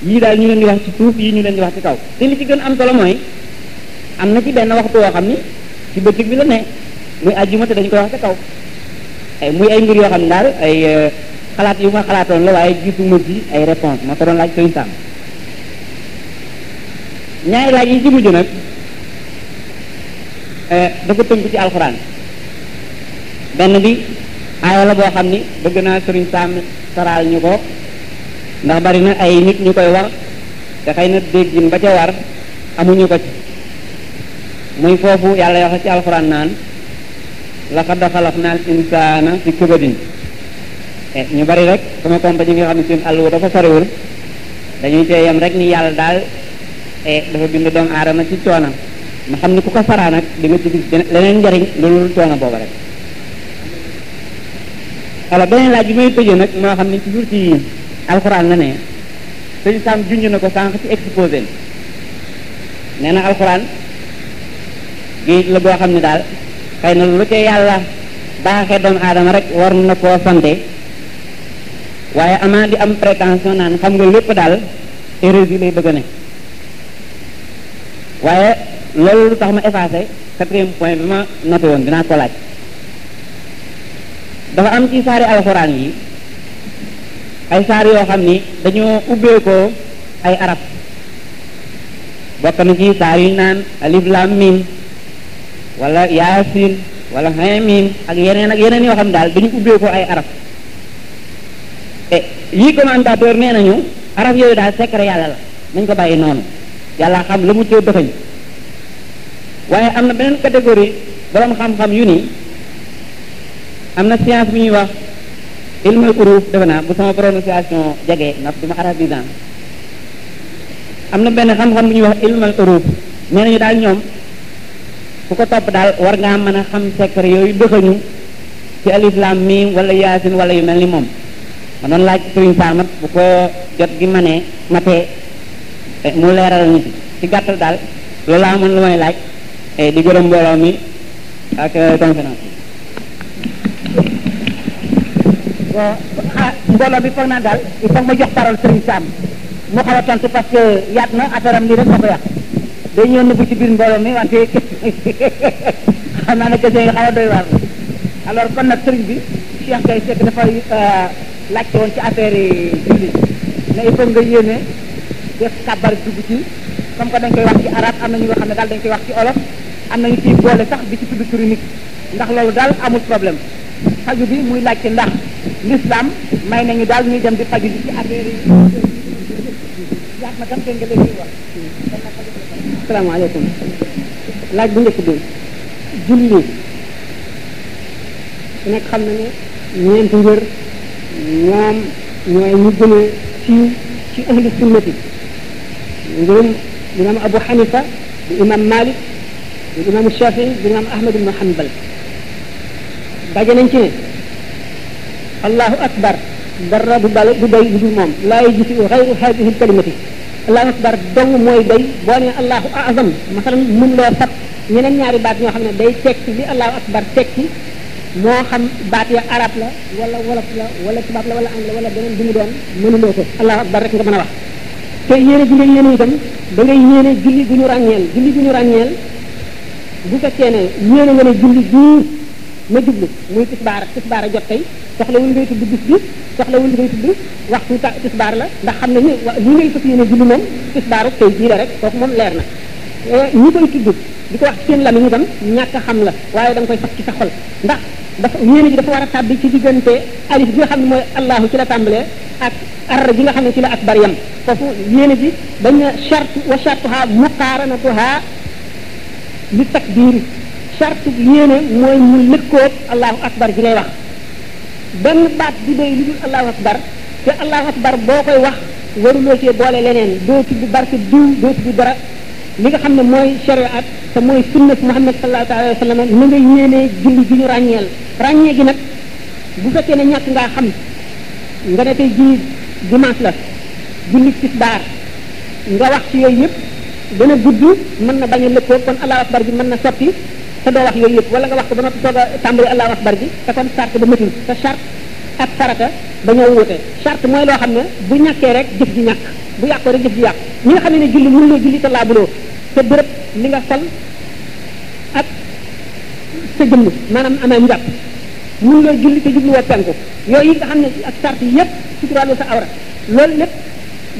yii daal ñu leen di wax ci suuf yii ñu leen di wax ci kaw te li ci gën am solo mooy am na ci benn waxtu woo xam ni ci bëccëg bi la ne muy àjjuma te dañ koy wax ca kaw ay muy ay mbir yoo xam ne daal ay xalaat yu ma xalaatoon la waaye gisuma ci ay réponse ma ko doon laaj sëñ Sam ñaari laaj yi ci mujj nag dafa tënk ci alxuraan benn bi aaya la boo xam ni bëgg naa sëriñ Sam saraal ñu ko ndax bari na ay nit ñu koy war te xëy na déggin ba ca war amuñu ko ci muy foofu yàlla wax ci alxuraan naan laqad xalaqna al insaana fi kabadin ñu bari rek sama compagnie nga xam ne seen àll wu dafa soriwul dañuy tee yem rek ni yàlla daal dafa bind doomu aadama ci coono ma xam ne ku ko faraa nag di nga ci gis leneen njariñ loolu coono booba rek alors beneen laaj bi may tëjee nag maa xam ne toujours ci alxuraan la ne sëñ Sam junj na ko sànq ci exposé nee na alxuraan géej la boo xam ne daal xëy na lu ca yàlla baaxee doomu aadama rek war na koo sante waaye amaa di am prétention naan xam nga lépp daal erreur yi lay bëgg a ne waaye loolu lu tax ma effacé quatrième point bi ma noté woon dinaa ko laaj dafa am ci saari alxuraan yi ay saar yoo xam ni dañoo ubbee ko ay arab bokk na ci saar yu naan alif lam mim wala yaasin wala hamim ak yeneen ak yeneen yoo xam daal dañu ubbee ko ay arab te yii commentateur nee nañu arab yooyu daal secret yàlla la nañ ko bàyyi noonu yàlla xam la mu cee dëxëñ waaye am na beneen catégorie borom xam-xam yu ni am na science bu ñuy wax ilmul uruf defe naa bu sama prononciation jege ndax du ma arabisant am na benn xam-xam bu ñuy wax ilmul uruf nee nañu daal ñoom ku ko topp daal war ngaa mën a xam secret yooyu dëxañu ci alif lam mim wala yaasin wala yu mel ni moom ma doon laaj sëriñ Samat bu ko jot gi ma ne matee mu leeral ñu ci ci gàttal daal loolu laa amoon lu may laaj Eh, di gërëm mbooloo mi ak eh, conférence bi. waaw ah mbooloo bi foog naa daal il faut ma jox parole Serigne Sam mu xaw a tontu parce que yaat na affaire am lii rek moo ko yàq day ñëw nëbbu ci biir mbooloo mi wante xam naa ne question yi xaw a doy waar la alors kon nag Serigne bi Cheikh Gueye Seck dafa euh, laajte woon ci affaire yi julli mais il faut nga yéene def kàbbar dugg ci comme que dañ koy wax ci arab am na ñu nga xam ne daal dañ koy wax ci olof am nañu ciy boole sax bi ci tudd turi nit ndax loolu daal amul problème faju bi muy laajte ndax l'islam may nañu daal ñuy dem di faju ji ci affaire yi yaat ma tam dégg nga léegi wax asalaamaaleykum laaj bu njëkk bi julli ku nekk xam na ne ñeenti ngër ñoom ñooy ñu gën a siiw ci ahlu sunnati ngirum imam abu xanifa di imam malik di imam shafii di imam ahmad ibnu hanbal daje nañ ci ne allahu akbar dara du dal du doy bu dul moom laa yajisu xayru hadihi lkalimati allahu akbar dong mooy doy boo nee allahu azam masalan mun loo fat ñeneen ñaari baat ñoo xam ne day tekki li allahu akbar tekki moo xam baat ya arab la wala wolof la wala tubaab la wala anglais wala beneen bi mu doon mënuloo ko allahu akbar rek nga mën a wax te yéene bi nga yéene itam da ngay yéene julli bu ñu ràññeel julli bu ñu ràññeel bu fekkee ne yéene nga ne julli bii ma jublu muy tisbaar tisbaar a jot tey soxlawul ngay tudd bis bi soxlawul ngay tudd waxtu ta tisbaar la ndax xam ne ni wa lii ngay fas yéene julli moom tisbaaru tey jii la rek kooku moom leer na ñi koy tudd di ko wax ci seen lamiñ itam ñàkk a xam la waaye da nga koy fas ci sa xol ndax dafa yéene ji dafa war a tàbbi ci diggante alif bi nga xam ne mooy allahu ci la tàmbalee ak ar ji nga xam ne ci la akbar yam foofu yéene ji dañ ne charte wa chartuha muqaaranatuha li takbir charte yéene mooy mu lëkkoog allahu akbar ji ngay wax benn baat bi doy lu dul allahu akbar te allahu akbar boo koy wax waruloo cee boole leneen doo tudd barke diw doo tudd dara li nga xam ne mooy shariat te mooy sunna Muhammad sallallahu alayhi wa sallam na nga yéenee julli ji ñu ràññeel ràññee gi nag bu fekkee ne ñàkk ngaa xam nga ne tey jii dimanche la julli tisbaar nga wax ci yooyu yëpp dana gudd mën na bañ a lëkkoo kon allahu akbar bi mën na sotti te doo wax yooyu yëpp wala nga wax ko ba noppi soog a tàmbali allahu akbar bi te kon sart ba matul te sart ak farata dañoo wuute sart mooy loo xam ne bu ñàkkee rek jëf ji ñàkk bu yàqoo rek jëf ji yàq ñi nga xam ne julli mënuloo julli te laabuloo te bërëb li nga sol ak sa jëmm maanaam amee njàpp mënuloo julli te jubluwoo penku yooyu nga xam ne ak sart yi yëpp suturaaloo sa awra loolu lépp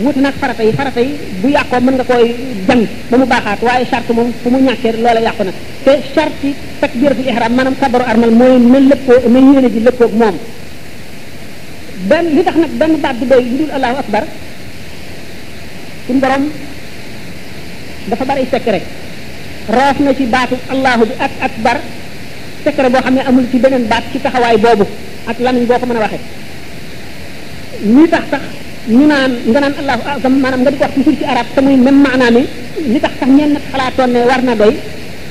wuute nag farata yi farata yi bu yàqoo mën nga koy jàng ba mu baaxaat waaye charte moom fu mu ñàkkee loola yàqu na te charte yi takbiratul ihram maanaam kabaru armal mooy na lëppoo na yéene ji lëppoog moom benn li tax nag benn baat du doy lu dul allahu akbar suñu borom dafa bari secret roof na ci baatu allahu bi ak akbar secret boo xam ne amul ci beneen baat ci taxawaay boobu ak lamiñ boo ko mën a waxee lii tax sax ñu naan nga naan allahu azam maanaam nga di ko wax toujours ci arab te muy même maanaam yi li tax sax ñenn xalaatoon ne war na doy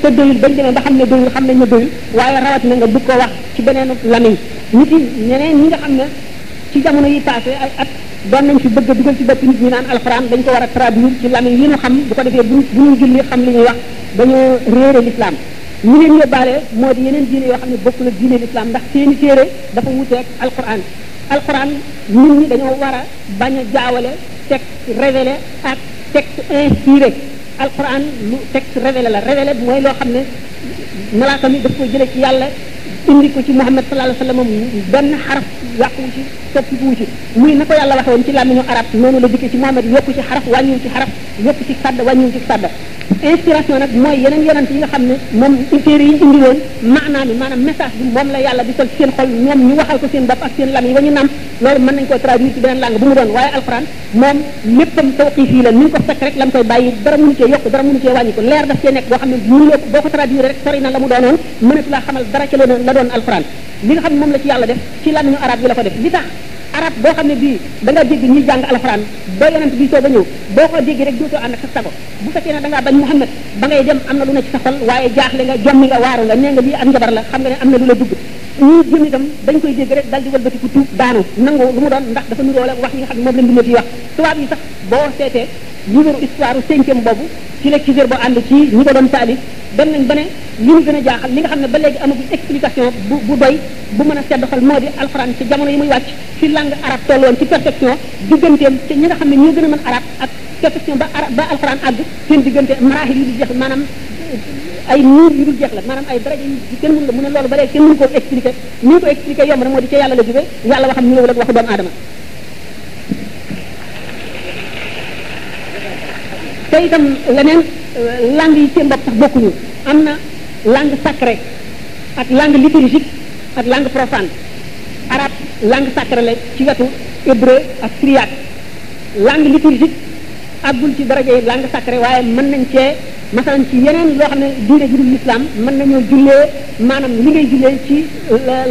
te doyul bañ demee ba xam ne doyul xam nañ ne doyul waaye rawatina nga bëgg ko wax ci beneen lamiñ nit yi ñeneen ñi nga xam ne ci jamono yi passé ay at doon nañ fi bëgg a dugal ci bopp nit ñi naan alxuraan dañ ko war a traduire ci lamiñ yi ñu xam bu ko defee bu bu ñuy julli xam li ñuy wax dañoo réere l'islam ñu leen yóbbaale moo di yeneen diine yoo xam ne bokkul ak diine lislaam ndax seeni téere dafa wuteeg alquran alquran nit ñi dañoo war a bañ a jaawale texte révélé ak texte inspiré alquran lu texte révélé la révélé mooy loo xam ne malaaka mi daf koy jële ci yàlla indi ko ci Muhammad sallallahu alayhi wasallam benn xaraf yàqu ci soppi bu ci muy na ko yàlla waxee woon ci làmmiñu arab noonu la dikkee ci Muhammad yokku ci xaraf wàññiwu ci xaraf yokk ci fàdd wàññiwu ci fàdd inspiration nag mooy yeneen yonent yi nga xam ne moom téere yi indi woon maanaa mi maanaam message bi moom la yàlla di sol ci seen xol ñoom ñu waxal ko seen bopp ak seen lam yi ba ñu nam loolu mën nañ koo traduire ci beneen langue bu mu doon waaye alxuraan moom léppam tawqiif yi la ni nga ko fekk rek la mu koy bàyyi dara mënu cee yokk dara mënu cee wàññi ko leer daf cee nekk boo xam ne mënuloo ko boo ko traduire rek sori na la mu doonoon mënatu laa xamal dara ci la doon la doon alxuraan li nga xam ne moom la ci yàlla def ci làmmiñu arab bi la ko def li tax arab boo xam ne bii da nga dégg ñuy jàng alxuraan ba yonent bi soog a ñëw boo ko déggee rek dootoo ànd ak sa sago bu fekkee ne da ngaa bañ Muhammad ba ngay dem am na lu ne ci sa xol waaye jaaxle nga jommi nga waaru nga nee nga lii ak njabar la xam nga ne am na lu la dugg ñii jëm itam dañ koy dégg rek dal di wëlbati ku tuub daanu nangu lu mu doon ndax dafa niroo la wax yi nga xam ne moom la mbindeef yi wax tubaab yi sax boo seetee livre histoire u cinquième boobu ci la kisir boo ànd ci ñi ko doon taalif dem nañ ba ne li ñu gën a jaaxal li nga xam ne ba léegi amagul explication bu bu doy bu mën a sedd xol moo di alxuraan ci jamono yi muy wàcc fi langue arabe toll woon ci perfection digganteem te ñi nga xam ne ñoo gën a mën arabe ak perfection ba arab ba alxuraan àgg seen diggante maraaxil yi di jeex maanaam ay nuur yu dul jeex la maanaam ay daraja yi kenn mënu la mu ne loolu ba léegi kenn mënu koo expliqué ni ñu ko expliqué yomb na moo di ca yàlla la jóge yàlla waxam ñëwul ak waxu doomu aadama te itam leneen langue yi seen bopp sax bokkuñu am na langue sacrée ak langue liturgique ak langue profane arab langue sacrée la ci wetu hébreu ak syriaque langue liturgique àggul ci daraja yi langue sacrée waaye mën nañ cee masalan ci yeneen loo xam ne diine ju dul islam mën nañoo jullee maanaam li ngay jullee ci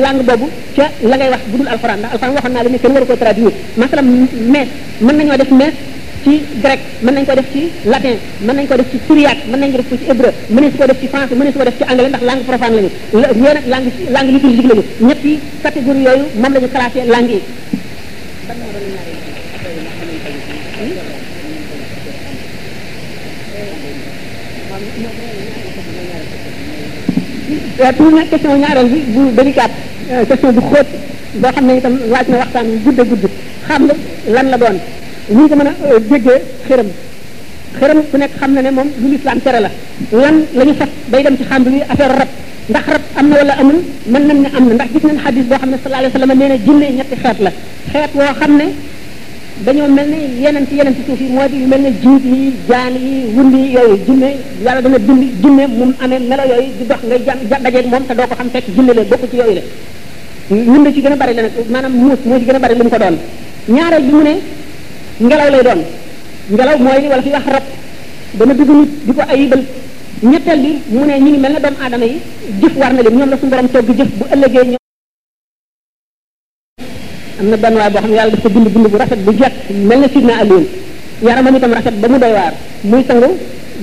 langue boobu ca la ngay wax bu dul alxuraan ndax alxuraan waxoon naa la ne kenn waru ko traduire masalan mees mën nañoo def mees ci grec mën nañ ko def ci latin mën nañ ko def ci syriaque mën nañ ko def ci hébreu mën nañ ko def ci français mën nañ ko def ci anglais ndax langue profane lañu la ñee nag langue langue liturgique lañu ñetti catégorie yooyu moom la ñu classé langue yi pour nag question ñaareel bi bu délicate question bu xóot boo xam ne itam laaj na waxtaan yu gudd a gudd xam nga lan la doon ñu ngi ko mën a déggee xërëm xërëm ku nekk xam na ne moom lu lislaam tere la lan la ñu fas bay dem ci xàmb bi affaire rab ndax rab am na wala amul mën nañ ne am na ndax gis nañ xadis boo xam ne sallallahu alayhi wa sallam nee na jinne ñetti xeet la xeet woo xam ne dañoo mel ne yeneen ci yeneen ci suuf yi moo di yu mel ne jiit yi jaan yi wund yi yooyu jinne yàlla dana bind jinne moom amee melo yooyu di dox ngay jàng dajeeg moom te doo ko xam fekk jinne la bokk ci yooyu la wund ci gën a bari la nag maanaam muus moo ci gën a bari lu mu ko doon ñaareel bi mu ne ngelaw lay doon ngelaw mooy li wala fi wax rab dana bëgg nit di ko ayibal ñetteel bi mu ne ñu ngi mel ne doomu aadama yi jëf war na leen ñoom la suñu borom togg jëf bu ëllëgee ñoom am na benn waay boo xam ne yàlla daf ko bind bind bu rafet bu jot mel na sidna Alioune yaramam itam rafet ba mu doy waar muy sangu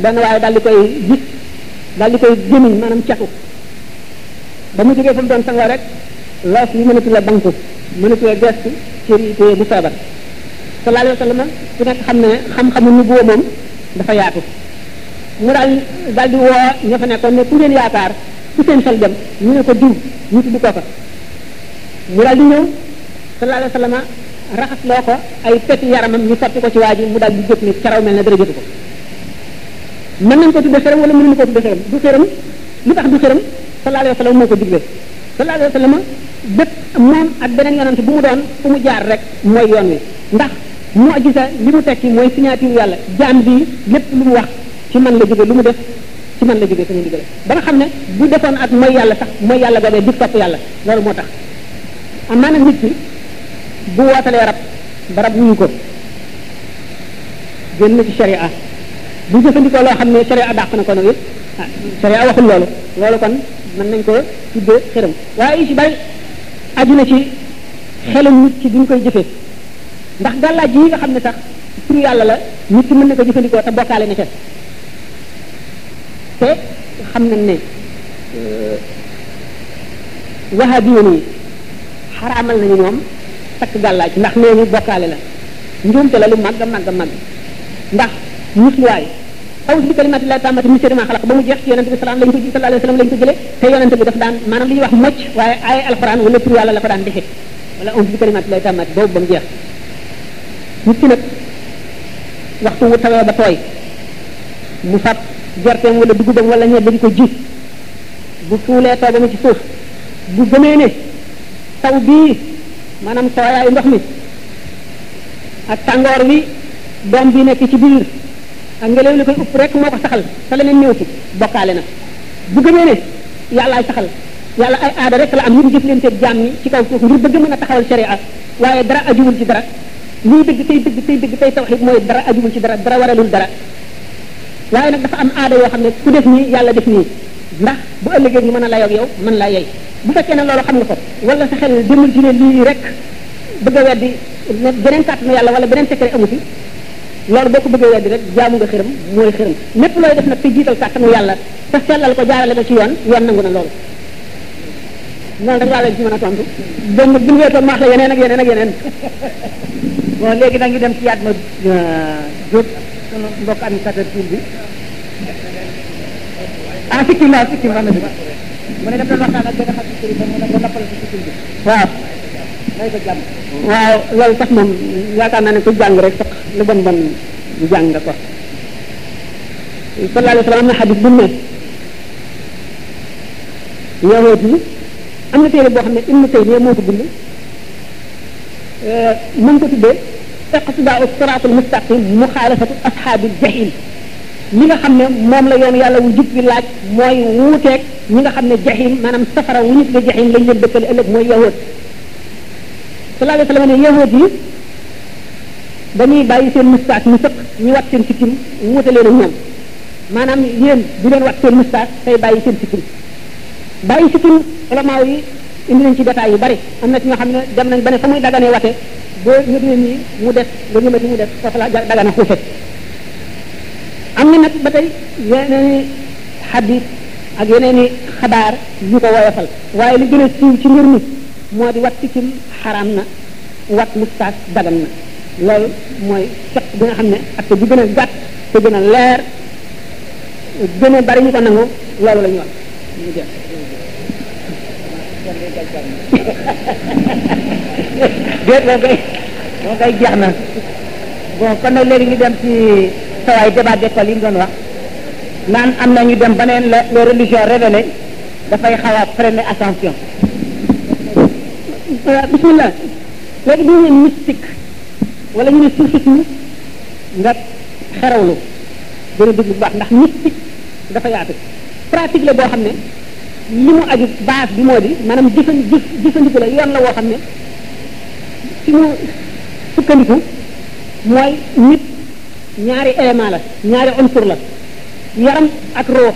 benn waaye daal di koy gis daal di koy gémmiñ maanaam catu ba mu jógee fa mu doon sangoo rek loos yi mënatu la banku mënatu la gestu cër yi téye bu feebar sallallahu alayhi wa sallam ku nekk xam ne xam-xamu nubuwa moom dafa yaatu mu daal daal di woo ña fa nekkoon ne ku ngeen yaakaar ku seen xel dem ñu ne ko diw ñu tudd kooka mu daal di ñëw sallallahu alayhi wa sallam raxas loo ko ay peti yaramam ñu sotti ko ci waa ji mu daal di jóg ni caraw mel ne dara jotu ko mën nañ ko tudde xërëm wala mënuñu ko tudde xërëm du xërëm lu tax du xërëm sallallahu alayhi wa sallam moo ko digle sallallahu alayhi wa sallam bépp moom ak beneen yonante bu mu doon fu mu jaar rek mooy yoon wi ndax mujisa li mu tekki mooy signature yàlla jaam bi lépp lu mu wax ci man la jóge lu mu def ci man la jóge sama ndigal ba nga xam ne bu defoon ak mooy yàlla sax mooy yàlla boobee di topp yàlla loolu moo tax am naa nag nit ki bu wootalee rab ba rab wuyu ko génn na ci sharia bu jëfandikoo loo xam ne sharia dàq na ko nag it ah sharia waxul loolu loolu kon mën nañ ko tuddee xërëm waaye yu ci bari aju na ci xelum nit ki duñ koy jëfee ndax gàllaaj yi nga xam ne sax turu yàlla la nit ki mën na ko jëfandikoo te bokkaale na ca te xam nañ ne wahabiyoon yi xaraamal nañu ñoom takk gàllaaj ndax nee ñu bokkaale la njuumte la lu màgg a màgg a màgg ndax musluwaay aw bi kalimaati la taamati min sharri ma xalaq ba mu jeex ci yonente bi salaam lañ ko sallallahu alayhi wa sallam lañ ko jëlee te yonente bi daf daan maanaam li ñuy wax mocc waaye ay alquran wala tur yàlla la ko daan defee wala aw bi kalimaati la taamati boobu ba mu jeex nit ki nag waxtu wu tawee ba tooy mu fab gerteem wala dugubam wala ñebe di ko ji bu suulee taw ba mu ci suuf bu gëmee ne taw bii maanaam tooyaayu ndox mi ak tàngoor wi doom bi nekk ci biir ak ngelaw li koy upp rek moo ko saxal te leneen ñëw ci bokkaale na bu gëmee ne yàllaay saxal yàlla ay aada rek la am ñu jëf leen teg jaam ñi ci kaw suuf ngir bëgg mën a taxawal sharia waaye dara ajuwul ci dara luy dëgg tey dëgg tey dëgg tey tawxid mooy dara ajuwul ci dara dara waralul dara waaye nag dafa am aada yoo xam ne ku def nii yàlla def nii ndax bu ëllëgee ñu mën a layoog yow mën laa yey bu fekkee ne loolu xam nga ko wala sa xel demul ci ne lii rek bëgg a weddi ne beneen kàttanu yàlla wala beneen secret amu fi loolu boo ko bëggee weddi rek jaamu nga xërëm mooy xërëm lépp looy def nag te jiital kàttanu yàlla te sellal ko jaarale ko ci yoon yoon nangu na loolu noonu rek laa leen ci mën a tontu donc bu ñu weetoo maax la yeneen ak yeneen ak yeneen bon léegi nag ñu dem ci yaat ma Diop sunu mbokk administrateur tour bi ah sikkim waaw sikkim wax na dëgg mu ne daf doon waxtaan ak benn xarit sëriñ ba mu ne ko noppal ci sikkim bi waaw may ko jàmm waaw loolu sax moom yaakaar naa ne ku jàng rek sax lu bon bon jàng nga ko sallallahu alayhi wa sallam am na xadis bu ne yahood yi am na téere boo xam ne ibnu taymiya moo ko bind mën ko tuddee iqtidaau siraatul mustaqim muxaalafatu ashaabil jahil li nga xam ne moom la yoon yàlla wu jub bi laaj mooy wuuteeg ñi nga xam ne jaxim maanaam safara wu nit la jaxim lañ leen dëkkale ëllëg mooy yahood sallallahu alayhi wa sallam ne yahood yi dañuy bàyyi seen mustaas mu sëq ñu wat seen sikkim wuute leen ak ñoom maanaam yéen bu leen wat seen mustaas tey bàyyi seen sikkim bàyyi sikkim ulamaaw yi indi nañ ci détails yu bari am na ci ñoo xam ne dem nañ ba ne fa muy daganee wate boo ñëwee nii mu def nga ñëwati mu def foofu la dagana xuufe am na nag ba tey yeneen xadis ak yeneen i xabaar yu ko woyofal waaye li gën a siiw ci mbir mi moo di wat sikkim xaraam na wat mustaas dagan na loolu mooy fekk bi nga xam ne ak te bu gën a gàtt te gën a leer gën a bari ñu ko nangu loolu la ñu wax ñu jeex déet moom kay moom kay jeex na bon kon nag léegi ñu dem ci sawaay débat d'école yi ñu doon wax naan am na ñu dem ba neen la la religion révélée dafay xaw a freiner ascension bismillah léegi bu ñu mystique wala ñu ne surtout nga xerawlu gën a dugg bu baax ndax mystique dafa yaatu pratique la boo xam ne li mu aju base bi moo di maanaam jëfan jëf jëfandiku la yoon la woo xam ne ci mu sukkandiku mooy nit ñaari élément la ñaari unsur la yaram ak ruux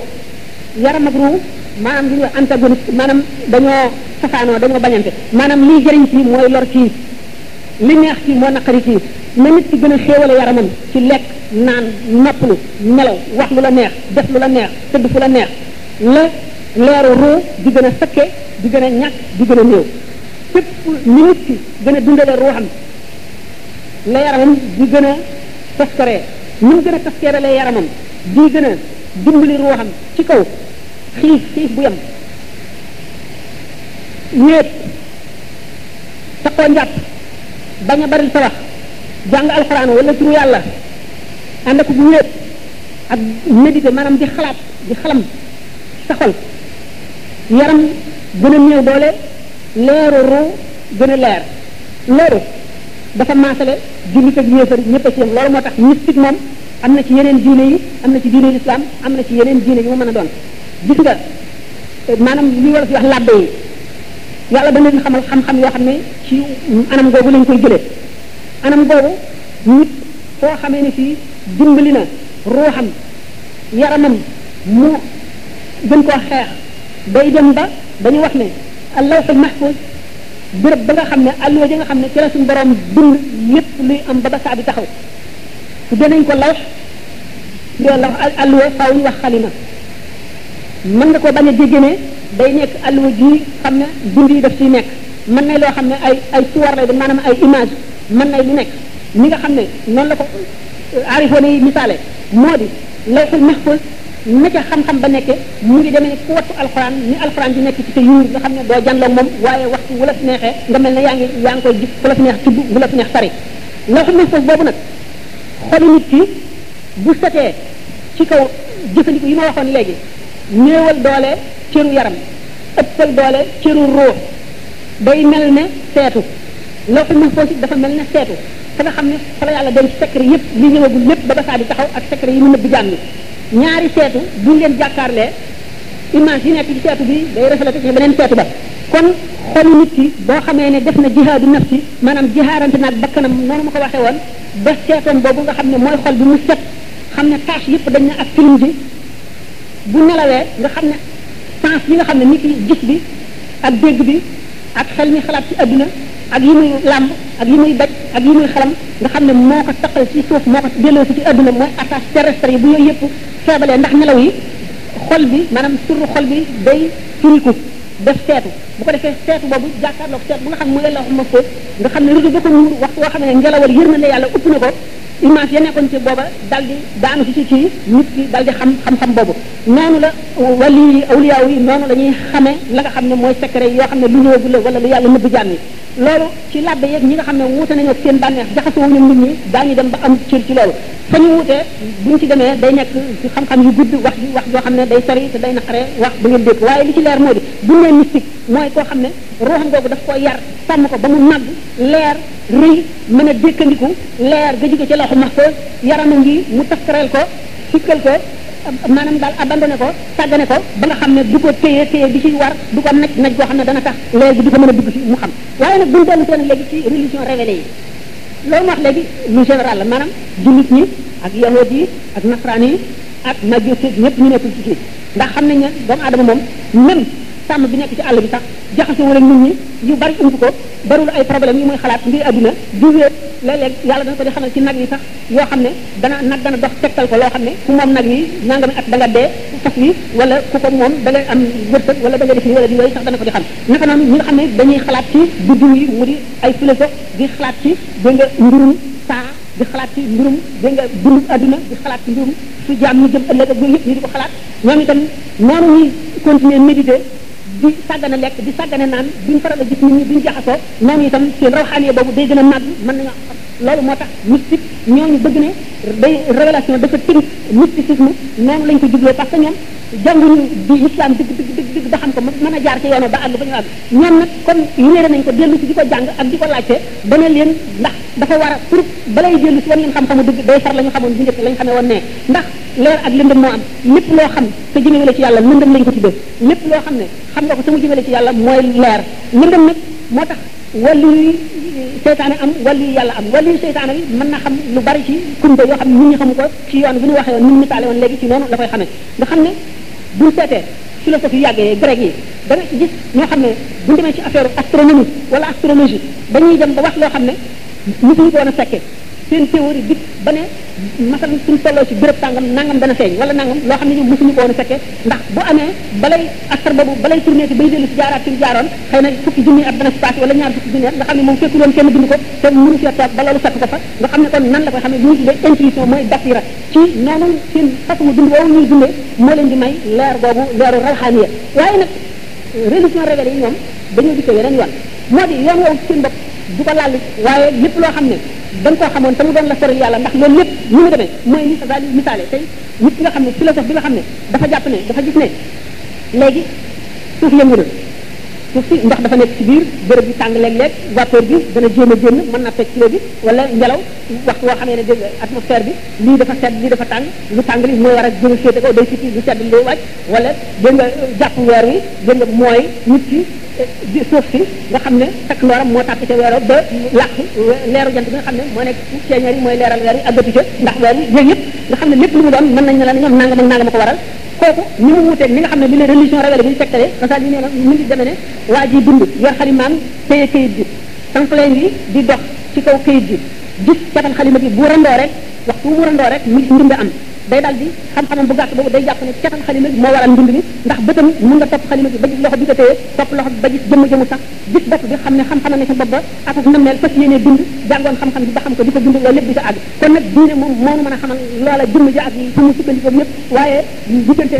yaram ak ruux maanaam li ñuy wax antagoniste maanaam dañoo safaanoo dañoo bañante maanaam liy jëriñ ci mooy lor ci li neex ci moo naqari ci na nit ki gën a xéewale yaramam ci lekk naan noppalu nelaw wax lu la neex def lu la neex tëdd fu la neex la leeru ruu di gën a sakke di gën a ñàkk di gën a néew fépp ni nit ki gën a dundale ruuxam la yaramam di gën a taskaree ni mu gën a taskeeralee yaramam di gën a dimbali ruuxam ci kaw xiif xiif bu yem ñéet taqoo njàpp bañ a bari sa wax jàng alxuraan wala turu yàlla ànd ak ñéet ak méditer maanaam di xalaat di xalam sa xol yaram gën a néew doole leeru ruu gën a leer loolu dafa maasale jullit ak yéefar ñëpp a ci yem loolu moo tax mystique moom am na ci yeneen diine yi am na ci diine l'islam am na ci yeneen diine yu mu mën a doon gis nga maanaam li wolof yi wax làbbe yi yàlla dana leen xamal xam-xam yoo xam ne ci anam googu lañ koy jëlee anam googu nit foo xamee ne fii dimbali na ruuxam yaramam mu gën koo xeex day dem ba dañu wax ne al lawhul mahfuz béréb ba nga xam ne alluwa ji nga xam ne ci la suñu borom dund lépp luy am ba ba saa bi taxaw su danañ ko law doo law alluwa faaw ñu wax xalima mën nga ko bañ a jéggi ne day nekk alluwa ji xam ne dund yi daf ciy nekk mën nay loo xam ne ay ay suwar lay doon maanaam ay image mën nay lu nekk ni nga xam ne noonu la ko aarifoon yi misaale moo di lawxul mahfuz na ca xam-xam ba nekke mu ngi demee ku wattu alxuraan ni alxuraan di nekk ci sa yuur nga xam ne doo janloo moom waaye waxtu wu la fi neexee nga mel ne yaa ngi yaa ngi koy gis ku la fi neex tudd wu la fi neex tari loo xam ne foofu boobu nag xolu nit ki bu setee ci kaw jëfandiku yi ma waxoon léegi néewal doole cëru yaram ëppal doole cëru ruux day mel ne seetu loo xam ne foofu dafa mel ne seetu fa nga xam ne fa la yàlla denc secret yëpp li ñëwagul lépp ba ba saa di taxaw ak secret yi mu nëbb jàmm ñaari seetu bu ngeen jàkkaarlee image yi nekk ci seetu bi day reflété ci beneen seetu ba kon xolu nit ki boo xamee ne def na jihaadu nafsi maanaam jihaarante naag bakkanam noonu ma ko waxee woon ba seetoom boobu nga xam ne mooy xol bi mu set xam ne tâche yëpp dañ na ak film ji bu nelawee nga xam ne sens yi nga xam ne nit ki gis bi ak dégg bi ak xel mi xalaat ci adduna ak yi muy làmb ak yi muy daj ak yi muy xalam nga xam ne moo ko taqal ci suuf moo ko delloo si ci adduna mooy attache terrestre yi bu yooyu yëpp feebalee ndax nelaw yi xol bi maanaam surru xol bi day suriku def seetu bu ko defee seetu boobu jàkkaarloog seetu bu nga xam mu yàlla wax ma fóot nga xam ne rudu ba ko muur wax woo xam ne ngelawal yërmande yàlla upp na ko image ya nekkoon ci booba dal di daanu ci ci kii nit ki dal di xam xam-xam boobu noonu la wàllu yi awliyaaw yi noonu la ñuy xamee la nga xam ne mooy secret yoo xam ne lu ñëwagul la wala lu yàlla nëbb jaam yi loolu ci làbbe yeeg ñi nga xam ne wuute nañoo ak seen bànneex jaxasoo wuñu nit ñi daañu dem ba am cër ci loolu fa ñu wuutee buñ ci demee day nekk ci xam-xam yu gudd wax wax yoo xam ne day sori te day naqare wax ba ngeen dégg waaye li ci leer moo di buñ nee mystique mooy koo xam ne ruuxam googu daf koo yar sàmm ko ba mu màgg leer rëy mën a dékkandiku leer ga jóge ci loxo max ko yaramam gi mu taskareel ko sikkal ko maanaam daal abandonné ko sàggane ko ba nga xam ne du ko téye téye bi ci war du ko naj naj boo xam ne dana tax leer bi du ko mën a dugg si mu xam waaye nag buñ dellu seen léegi ci religion révélée yi loolu ma wax léegi lu général la maanaam jullit ñi ak yahud yi ak nasraan yi ak majusi ñëpp ñu nekkul ci kii ndax xam nañ ne doomu aadama moom même sàmm bi nekk ci àll bi sax jaxasoo wala nit ñi yu bari ump ko barul ay problème yi muy xalaat mbir adduna du wéet léeg-léeg yàlla dana ko di xamal ci nag yi sax yoo xam ne dana nag dana dox tegtal ko loo xam ne ku moom nag yi nangami at da nga dee fas yi wala ku ko moom da ngay am wërsëg wala da nga def ni wala di yooyu sax dana ko di xam naka noonu ñi nga xam ne dañuy xalaat ci biddiw yi mu di ay philosophe di xalaat ci dégg nga mbirum saa di xalaat ci mbirum dégg nga dund adduna di xalaat ci mbirum su jaam ñu jëm ëllëg ak yooyu yëpp ñu di ko xalaat ñoom itam noonu ñuy continuer méditer di sàggane lekk di sàggane naan duñ faral a gis nit ñi duñ jaxasoo noonu itam seen rawxaane boobu day gën a màgg mën nañoo loolu moo tax mystique ñooñu bëgg ne day révélation dafa tënk mysticisme noonu lañ ko jubloo parce que ñoom jànguñu di islam dëgg dëgg dëgg dëgg ba xam ko mën a jaar ci yoonoo ba àgg ba ñu àgg ñoom nag comme yéere nañ ko dellu si di ko jàng ak di ko laajte ba ne leen ndax dafa war a pour balay dellu si wan leen xam-xamu dëgg day far la ñu xamoon bu njëkk la ñu xamee woon ne ndax leer ak lëndëm moo am lépp loo xam te jëmee la ci yàlla lëndëm lañ ko tuddee lépp loo xam ne xam nga ko te mu jëmee la ci yàlla mooy leer lëndëm nag moo tax wàllu yi seytaane am wàllu yi yàlla am wàllu yi seytaane bi mën na xam lu bari ci kumba yoo xam ne nit ñi xamu ko ci yoon bi ñu waxee woon ni misaale woon léegi ci noonu la koy xamee nga xam ne buñ seetee philosophie yàggee grec yi da nga gis ñoo xam ne buñ demee ci affaire astronomie wala astrologie dañuy dem ba wax loo xam ne mosuñu ko woon a fekkee seen théorie bi ba ne masal suñ tolloo ci béréb sàngam nangam dana feeñ wala nangam loo xam ne ñoom mosuñu ko woon a fekkee ndax bu amee balay asar boobu balay tourné bay dellu si jaaraat fi mu jaaroon xëy na fukki junni at dana si passé wala ñaar fukki junni at nga xam ne moom fekkul woon kenn bind ko te mënu fee toog ba loolu fekk ko fa nga xam ne kon nan la koy xam ne bu ñu tuddee intuition mooy basira ci noonu seen façon dund woowu ñuy dundee moo leen di may leer boobu leeru rawxaaniya waaye nag religion révélée yi ñoom dañoo gisee yeneen yoon moo di yoon woowu seen bopp du ko laal waaye lépp loo xam ne da nga koo xamoon te mu doon la sori yàlla ndax loolu lépp ñu mu demee mooy li sa daal misaale tey nit ki nga xam ne philosophe bi nga xam ne dafa jàpp ne dafa gis ne léegi suuf yëngu na suuf si ndox dafa nekk ci biir bërëb bi tàng léeg-léeg vapeur bi dana jéem a génn mën naa toj kilo bi wala ngelaw waxtu woo xamee ne dégg atmosphère bi lii dafa sedd lii dafa tàng lu tàng li mooy war a jëma féete ko day fitti lu sedd li day wàcc wala dégg nga jàpp weer wi dégg nga mooy nit ki di suuf si nga xam ne takk looram moo tàpp ca weero ba làq leeru jant bi nga xam ne moo nekk ceeñeer yi mooy leeral weer yi àggatu ca ndax weer yi yooyu yëpp nga xam ne lépp lu mu doon mën nañ ne la ñoom nangam ak nangam ko waral kooku ni mu wuuteeg li nga xam ne li la religion révélé bi tegtale message yi nee na mu ngi demee ne waa ji dund yor xalimaam téye kayit bi sanqlee ngi di dox ci kaw kayit bi gis catal xalima bi bu randoo rek waxtu bu randoo rek mu ndumbe am day daal di xam-xamam bu gàtt boobu day jàpp ne catal xalima bi moo waral ndund bi ndax bëtam mun nga topp xalima bi ba gis loxo bi ko téye topp loxo bi ba gis jëmm jëmu sax gis bopp bi xam ne xam-xamam ne sa bopp ba ak ak nammeel fas yéenee dund jàngoon xam-xam bi ba xam ko di ko dund loolu lépp di ko àgg kon nag diine moom moo nu mën a xamal loola jëmm ja ak fa mu sukkandikoo ñëpp waaye diggante